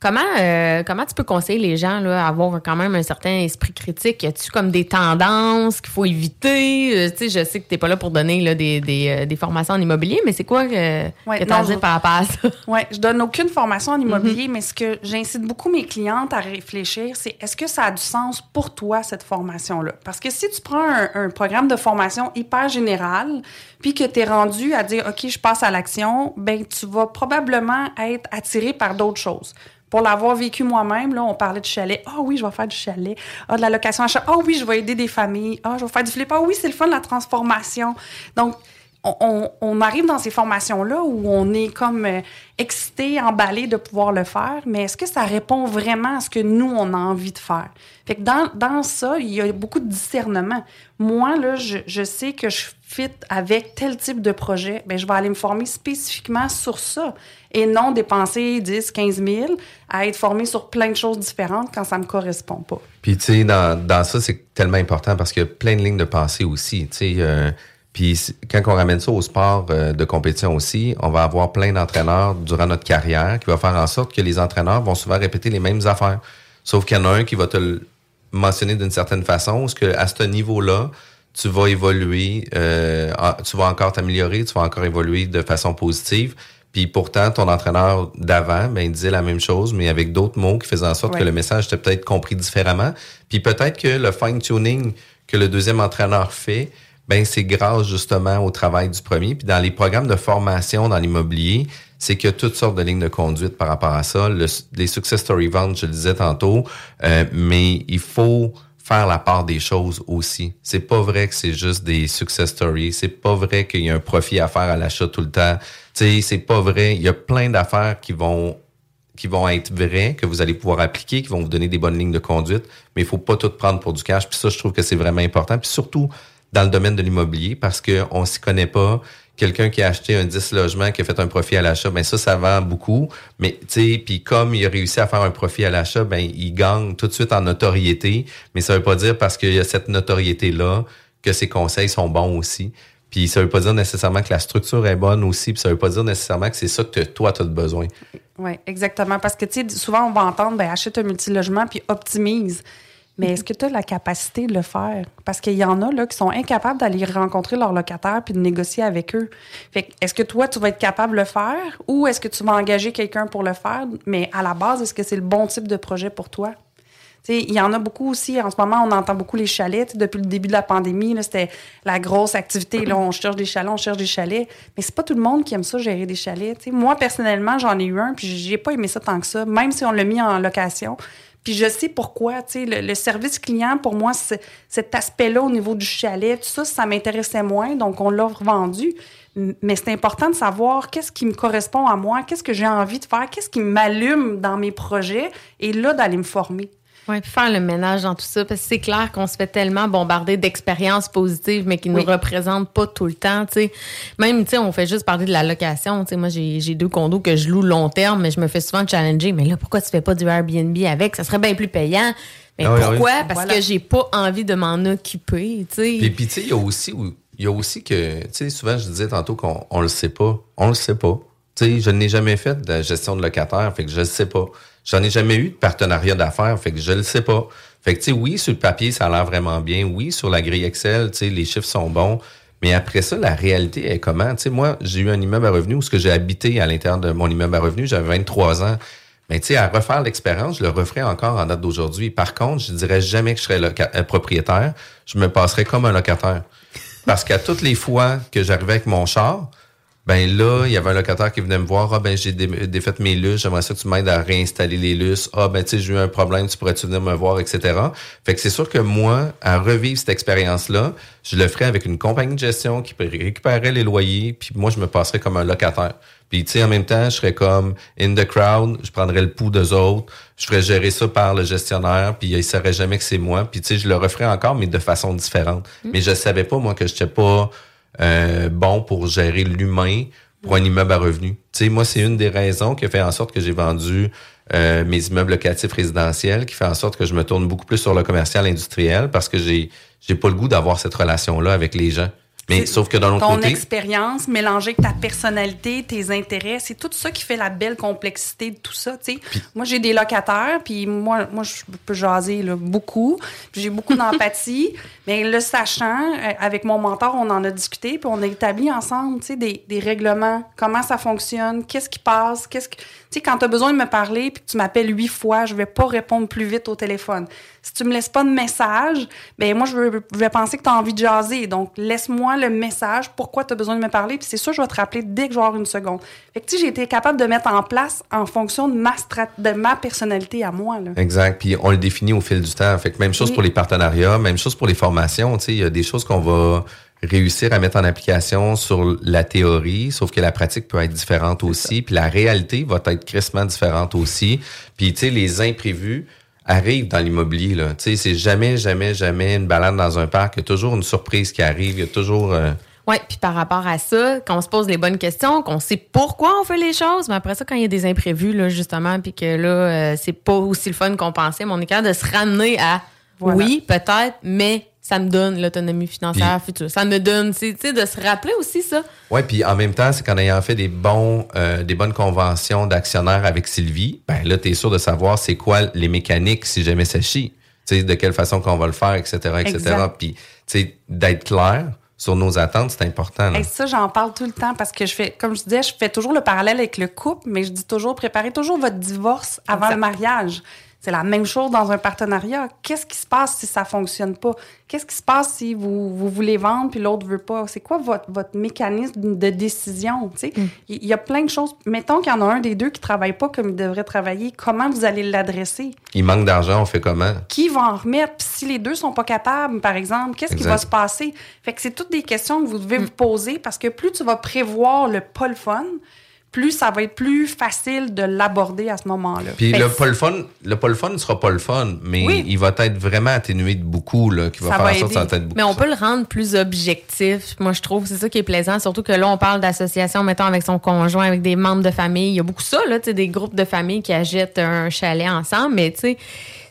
comment, euh, comment tu peux conseiller les gens là, à avoir quand même un certain esprit critique? Y a-tu comme des tendances qu'il faut éviter? Euh, tu sais, je sais que tu n'es pas là pour donner là, des, des, euh, des formations en immobilier, mais c'est quoi euh, Ouais, que tu as je- par rapport à ça? Oui, je donne aucune formation en immobilier, mais ce que j'incite beaucoup mes clientes à réfléchir, c'est est-ce que ça a du sens pour toi, cette formation-là? Parce que si tu prends un, un programme de formation hyper général, puis que tu es rendu à dire, OK, je passe à l'action, ben tu vas probablement être attiré par d'autres choses. Pour l'avoir vécu moi-même, là, on parlait de chalet. Ah oui, je vais faire du chalet. Ah, de la location à. Ah oui, je vais aider des familles. Ah, je vais faire du flip. Ah oui, c'est le fun, la transformation. Donc, on, on- on arrive dans ces formations-là où on est comme euh, excité, emballé de pouvoir le faire, mais est-ce que ça répond vraiment à ce que nous, on a envie de faire? Fait que dans, dans ça, il y a beaucoup de discernement. Moi, là, je, je sais que je fit avec tel type de projet, ben, je vais aller me former spécifiquement sur ça et non dépenser 10, 15 000 à être formé sur plein de choses différentes quand ça me correspond pas. Puis, tu sais, dans, ça, c'est tellement important parce qu'il y a plein de lignes de pensée aussi. Euh, puis quand on ramène ça au sport euh, de compétition aussi, on va avoir plein d'entraîneurs durant notre carrière qui va faire en sorte que les entraîneurs vont souvent répéter les mêmes affaires. Sauf qu'il y en a un qui va te le mentionner d'une certaine façon, parce que à ce niveau-là, tu vas évoluer, euh, tu vas encore t'améliorer, tu vas encore évoluer de façon positive. Puis pourtant, ton entraîneur d'avant, ben, il disait la même chose, mais avec d'autres mots qui faisaient en sorte Ouais. que le message était peut-être compris différemment. Puis peut-être que le fine-tuning que le deuxième entraîneur fait, ben c'est grâce justement au travail du premier. Puis dans les programmes de formation dans l'immobilier, c'est qu'il y a toutes sortes de lignes de conduite par rapport à ça. Le- les success story ventes, je le disais tantôt, euh, mais il faut faire la part des choses aussi. C'est pas vrai que c'est juste des success stories. C'est pas vrai qu'il y a un profit à faire à l'achat tout le temps. Tu sais, c'est pas vrai. Il y a plein d'affaires qui vont qui vont être vraies, que vous allez pouvoir appliquer, qui vont vous donner des bonnes lignes de conduite, mais il faut pas tout prendre pour du cash. Puis ça, je trouve que c'est vraiment important. Puis surtout dans le domaine de l'immobilier, parce qu'on s'y connaît pas. Quelqu'un qui a acheté un 10 logements, qui a fait un profit à l'achat, ben ça, ça vend beaucoup. Mais tu sais, puis comme il a réussi à faire un profit à l'achat, ben il gagne tout de suite en notoriété. Mais ça veut pas dire parce qu'il y a cette notoriété-là que ses conseils sont bons aussi. Puis ça veut pas dire nécessairement que la structure est bonne aussi, puis ça veut pas dire nécessairement que c'est ça que toi, tu as besoin. Oui, exactement. Parce que, tu sais, souvent, on va entendre, ben, achète un multilogement puis optimise. Mais est-ce que tu as la capacité de le faire? Parce qu'il y en a là, qui sont incapables d'aller rencontrer leurs locataires puis de négocier avec eux. Fait est-ce que toi, tu vas être capable de le faire ou est-ce que tu vas engager quelqu'un pour le faire? Mais à la base, est-ce que c'est le bon type de projet pour toi? Il y en a beaucoup aussi. En ce moment, on entend beaucoup les chalets. Depuis le début de la pandémie, c'était la grosse activité. Là, on cherche des chalets, on cherche des chalets. Mais c'est pas tout le monde qui aime ça, gérer des chalets. Moi, personnellement, j'en ai eu un, puis j'ai pas aimé ça tant que ça, même si on l'a mis en location. Puis je sais pourquoi. tu sais, Le, le service client, pour moi, cet aspect-là au niveau du chalet, tout ça, ça m'intéressait moins. Donc, on l'a revendu. Mais c'est important de savoir qu'est-ce qui me correspond à moi, qu'est-ce que j'ai envie de faire, qu'est-ce qui m'allume dans mes projets, et là, d'aller me former. Oui, puis faire le ménage dans tout ça, parce que c'est clair qu'on se fait tellement bombarder d'expériences positives, mais qui Oui. nous représentent pas tout le temps, tu sais. Même, tu sais, on fait juste parler de la location, tu sais. Moi, j'ai deux condos que je loue long terme, mais je me fais souvent challenger. Mais là, pourquoi tu fais pas du Airbnb avec? Ça serait bien plus payant. Mais Ah oui, pourquoi? oui. Parce Voilà. que j'ai pas envie de m'en occuper, tu sais. Puis, puis tu sais, il y a aussi, il y a aussi que, tu sais, souvent, je disais tantôt qu'on on le sait pas. On le sait pas. Tu sais, je n'ai jamais fait de gestion de locataire, fait que je le sais pas. J'en ai jamais eu de partenariat d'affaires, fait que je le sais pas. Fait que, tu sais, oui, sur le papier, ça a l'air vraiment bien. Oui, sur la grille Excel, tu sais, les chiffres sont bons. Mais après ça, la réalité est comment? Tu sais, moi, j'ai eu un immeuble à revenus où ce que j'ai habité à l'intérieur de mon immeuble à revenus, j'avais 23 ans. Mais tu sais, à refaire l'expérience, je le referai encore en date d'aujourd'hui. Par contre, je dirais jamais que je serais euh, propriétaire. Je me passerais comme un locataire. Parce qu'à toutes les fois que j'arrivais avec mon char, ben là, il y avait un locataire qui venait me voir. Ah ben j'ai dé- défait mes luces, j'aimerais ça que tu m'aides à réinstaller les luces. Ah ben tu sais, j'ai eu un problème, tu pourrais-tu venir me voir, etc. Fait que c'est sûr que moi, à revivre cette expérience-là, je le ferais avec une compagnie de gestion qui récupérerait les loyers, puis moi, je me passerais comme un locataire. Puis tu sais, en même temps, je serais comme in the crowd, je prendrais le pouls d'eux autres, je ferais gérer ça par le gestionnaire, puis il saurait jamais que c'est moi. Puis tu sais, je le referais encore, mais de façon différente. Mais je savais pas, moi, que je n'étais pas euh, bon pour gérer l'humain pour un immeuble à revenus. Tu sais, moi, c'est une des raisons qui a fait en sorte que j'ai vendu euh, mes immeubles locatifs résidentiels, qui fait en sorte que je me tourne beaucoup plus sur le commercial industriel parce que j'ai j'ai pas le goût d'avoir cette relation-là avec les gens. Mais sauf que d'un autre Ton côté, expérience mélangée avec ta personnalité, tes intérêts, c'est tout ça qui fait la belle complexité de tout ça. tu sais. Moi, j'ai des locataires, puis moi, moi, je peux jaser là, beaucoup. J'ai beaucoup d'empathie. mais le sachant, euh, avec mon mentor, on en a discuté, puis on a établi ensemble tu sais, des, des règlements, comment ça fonctionne, qu'est-ce qui passe, qu'est-ce que. Tu sais, quand tu as besoin de me parler, puis que tu m'appelles huit fois, je vais pas répondre plus vite au téléphone. Si tu me laisses pas de message, ben moi, je vais, je vais penser que tu as envie de jaser. Donc, laisse-moi le message, pourquoi tu as besoin de me parler, puis c'est sûr, je vais te rappeler dès que je vais avoir une seconde. Fait que, tu sais, j'ai été capable de mettre en place en fonction de ma, strat- de ma personnalité à moi. Là. Exact. Puis on le définit au fil du temps. Fait que même chose Oui. pour les partenariats, même chose pour les formations. Tu sais, il y a des choses qu'on va réussir à mettre en application sur la théorie, sauf que la pratique peut être différente aussi. Puis la réalité va être crissement différente aussi. Puis tu sais, les imprévus arrivent dans l'immobilier. Là. Tu sais, c'est jamais, jamais, jamais une balade dans un parc. Il y a toujours une surprise qui arrive. Il y a toujours... euh, Oui, puis par rapport à ça, qu'on se pose les bonnes questions, qu'on sait pourquoi on fait les choses, mais après ça, quand il y a des imprévus, là, justement, puis que là, euh, c'est pas aussi le fun qu'on pensait, mais on est capable de se ramener à Voilà. oui, peut-être, mais ça me donne l'autonomie financière future. Ça me donne, tu sais, de se rappeler aussi ça. Ouais, puis en même temps, c'est qu'en ayant fait des bons, euh, des bonnes conventions d'actionnaires avec Sylvie, ben là, t'es sûr de savoir c'est quoi les mécaniques si jamais ça chie. Tu sais, de quelle façon qu'on va le faire, etc., etc. Puis, tu sais, d'être clair sur nos attentes, c'est important. là. Hey, ça, j'en parle tout le temps parce que je fais, comme je disais, je fais toujours le parallèle avec le couple, mais je dis toujours, préparez toujours votre divorce avant le mariage. C'est la même chose dans un partenariat. Qu'est-ce qui se passe si ça fonctionne pas? Qu'est-ce qui se passe si vous, vous voulez vendre puis l'autre veut pas? C'est quoi votre, votre mécanisme de décision? tu sais? Il y, a plein de choses. Mettons qu'il y en a un des deux qui travaille pas comme il devrait travailler. Comment vous allez l'adresser? Il manque d'argent, on fait comment? qui va en remettre? Puis si les deux sont pas capables, par exemple, qu'est-ce qui va se passer? Fait que c'est toutes des questions que vous devez vous poser parce que plus tu vas prévoir le pas le fun, plus ça va être plus facile de l'aborder à ce moment-là. Puis Fait le pas le fun, le pas le fun ne sera pas le fun, mais Oui. il va être vraiment atténué de beaucoup, là, qui va Ça faire va en sorte que ça va être beaucoup. Mais on peut le rendre plus objectif. Moi, je trouve c'est ça qui est plaisant. Surtout que là, on parle d'association, mettons, avec son conjoint, avec des membres de famille. Il y a beaucoup ça, là, des groupes de famille qui achètent un chalet ensemble. Mais, tu sais,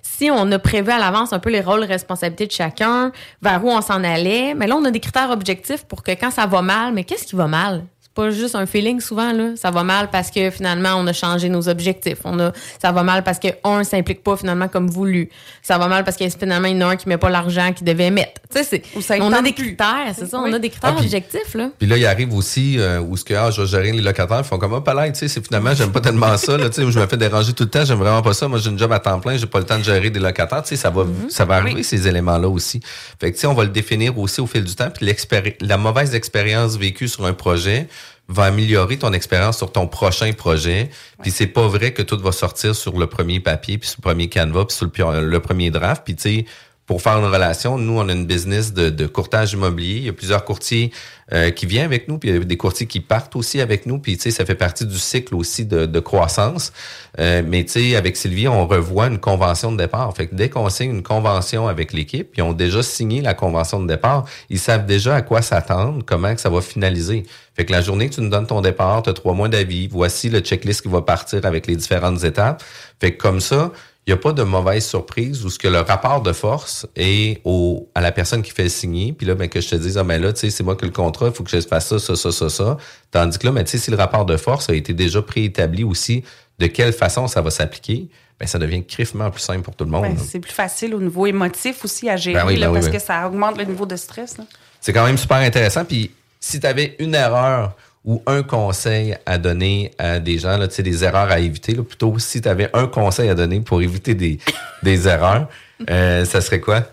si on a prévu à l'avance un peu les rôles, responsabilités de chacun, vers où on s'en allait, mais là, on a des critères objectifs pour que quand ça va mal, mais qu'est-ce qui va mal? Pas juste un feeling souvent là. Ça va mal parce que finalement on a changé nos objectifs. On a, ça va mal parce que un s'implique pas finalement comme voulu. Ça va mal parce que finalement il y en a un qui met pas l'argent qu'il devait mettre. Tu sais, c'est, on a des critères, c'est ça. On a des critères Ah, objectifs là. Puis là, il arrive aussi euh, où ce que ah, je vais gérer les locataires, ils font comme ah, là, tu sais, c'est finalement j'aime pas tellement ça, là, tu sais, je me fais déranger tout le temps, j'aime vraiment pas ça. Moi, j'ai une job à temps plein, j'ai pas le temps de gérer des locataires, tu sais, ça va, Mm-hmm. ça va arriver ces éléments-là aussi. Fait que tu sais, on va le définir aussi au fil du temps. Puis l'expéri- la mauvaise expérience vécue sur un projet va améliorer ton expérience sur ton prochain projet. Puis c'est pas vrai que tout va sortir sur le premier papier, puis sur le premier canevas, puis sur le premier draft. Puis tu sais, pour faire une relation, nous, on a une business de, de courtage immobilier. Il y a plusieurs courtiers euh, qui viennent avec nous, puis il y a des courtiers qui partent aussi avec nous. Puis, tu sais, ça fait partie du cycle aussi de, de croissance. Euh, mais, tu sais, avec Sylvie, on revoit une convention de départ. Fait que dès qu'on signe une convention avec l'équipe, ils ont déjà signé la convention de départ, ils savent déjà à quoi s'attendre, comment que ça va finaliser. Fait que la journée que tu nous donnes ton départ, tu as trois mois d'avis, voici le checklist qui va partir avec les différentes étapes. Fait que comme ça, il n'y a pas de mauvaise surprise où ce que le rapport de force est au, à la personne qui fait le signer, puis là, ben, que je te dise, ah, ben là, tu sais, c'est moi qui ai le contrat, il faut que je fasse ça, ça, ça, ça, ça. Tandis que là, ben, tu sais, si le rapport de force a été déjà préétabli aussi, de quelle façon ça va s'appliquer, ben, ça devient criffement plus simple pour tout le monde. Ben, c'est plus facile au niveau émotif aussi à gérer, Ben oui, là, ben oui, parce que ça augmente le niveau de stress. là. C'est quand même super intéressant. Puis si tu avais une erreur ou un conseil à donner à des gens, là, des erreurs à éviter, là, plutôt si tu avais un conseil à donner pour éviter des, des erreurs, euh, ça serait quoi?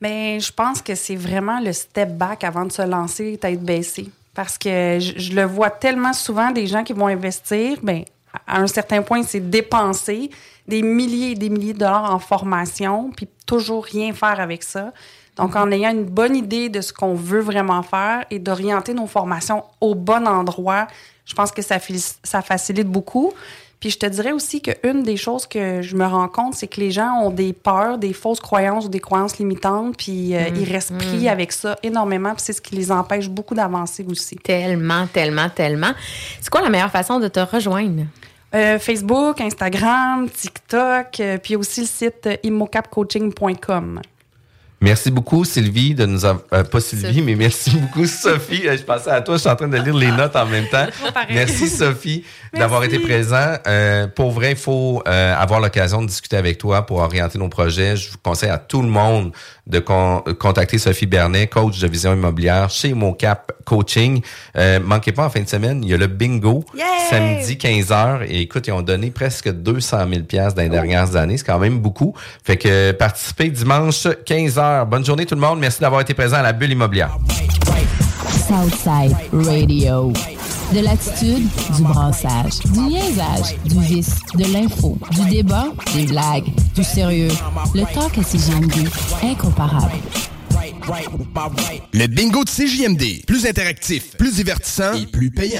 Mais je pense que c'est vraiment le step back avant de se lancer, tête baissée. Parce que je, je le vois tellement souvent, des gens qui vont investir, ben, à un certain point, c'est dépenser des milliers et des milliers de dollars en formation, puis toujours rien faire avec ça. Donc, en ayant une bonne idée de ce qu'on veut vraiment faire et d'orienter nos formations au bon endroit, je pense que ça, facilite beaucoup. Puis je te dirais aussi qu'une des choses que je me rends compte, c'est que les gens ont des peurs, des fausses croyances ou des croyances limitantes, puis euh, Mm, ils restent pris mm. avec ça énormément, puis c'est ce qui les empêche beaucoup d'avancer aussi. Tellement, tellement, tellement. C'est quoi la meilleure façon de te rejoindre? Euh, Facebook, Instagram, TikTok, euh, puis aussi le site immocapcoaching.com. Merci beaucoup, Sylvie, de nous avoir. euh, pas Sylvie, Sophie. mais merci beaucoup, Sophie. Je pensais à toi, je suis en train de lire les notes en même temps. Merci, Sophie, d'avoir été présent. Euh, pour vrai, il faut euh, avoir l'occasion de discuter avec toi pour orienter nos projets. Je vous conseille à tout le monde de con- contacter Sophie Bernet, coach de vision immobilière chez MoCap Coaching. Euh, manquez pas en fin de semaine, il y a le bingo Yay! samedi 15h. Et écoute, ils ont donné presque 200 000 pièces dans les dernières années. C'est quand même beaucoup. Fait que participez dimanche 15h. Bonne journée tout le monde. Merci d'avoir été présent à la bulle immobilière. Southside Radio. De l'attitude, du brassage, du niaisage, du vice, de l'info, du débat, des blagues, du sérieux. Le talk à CGMD, incomparable. Le bingo de CJMD. Plus interactif, plus divertissant et plus payant.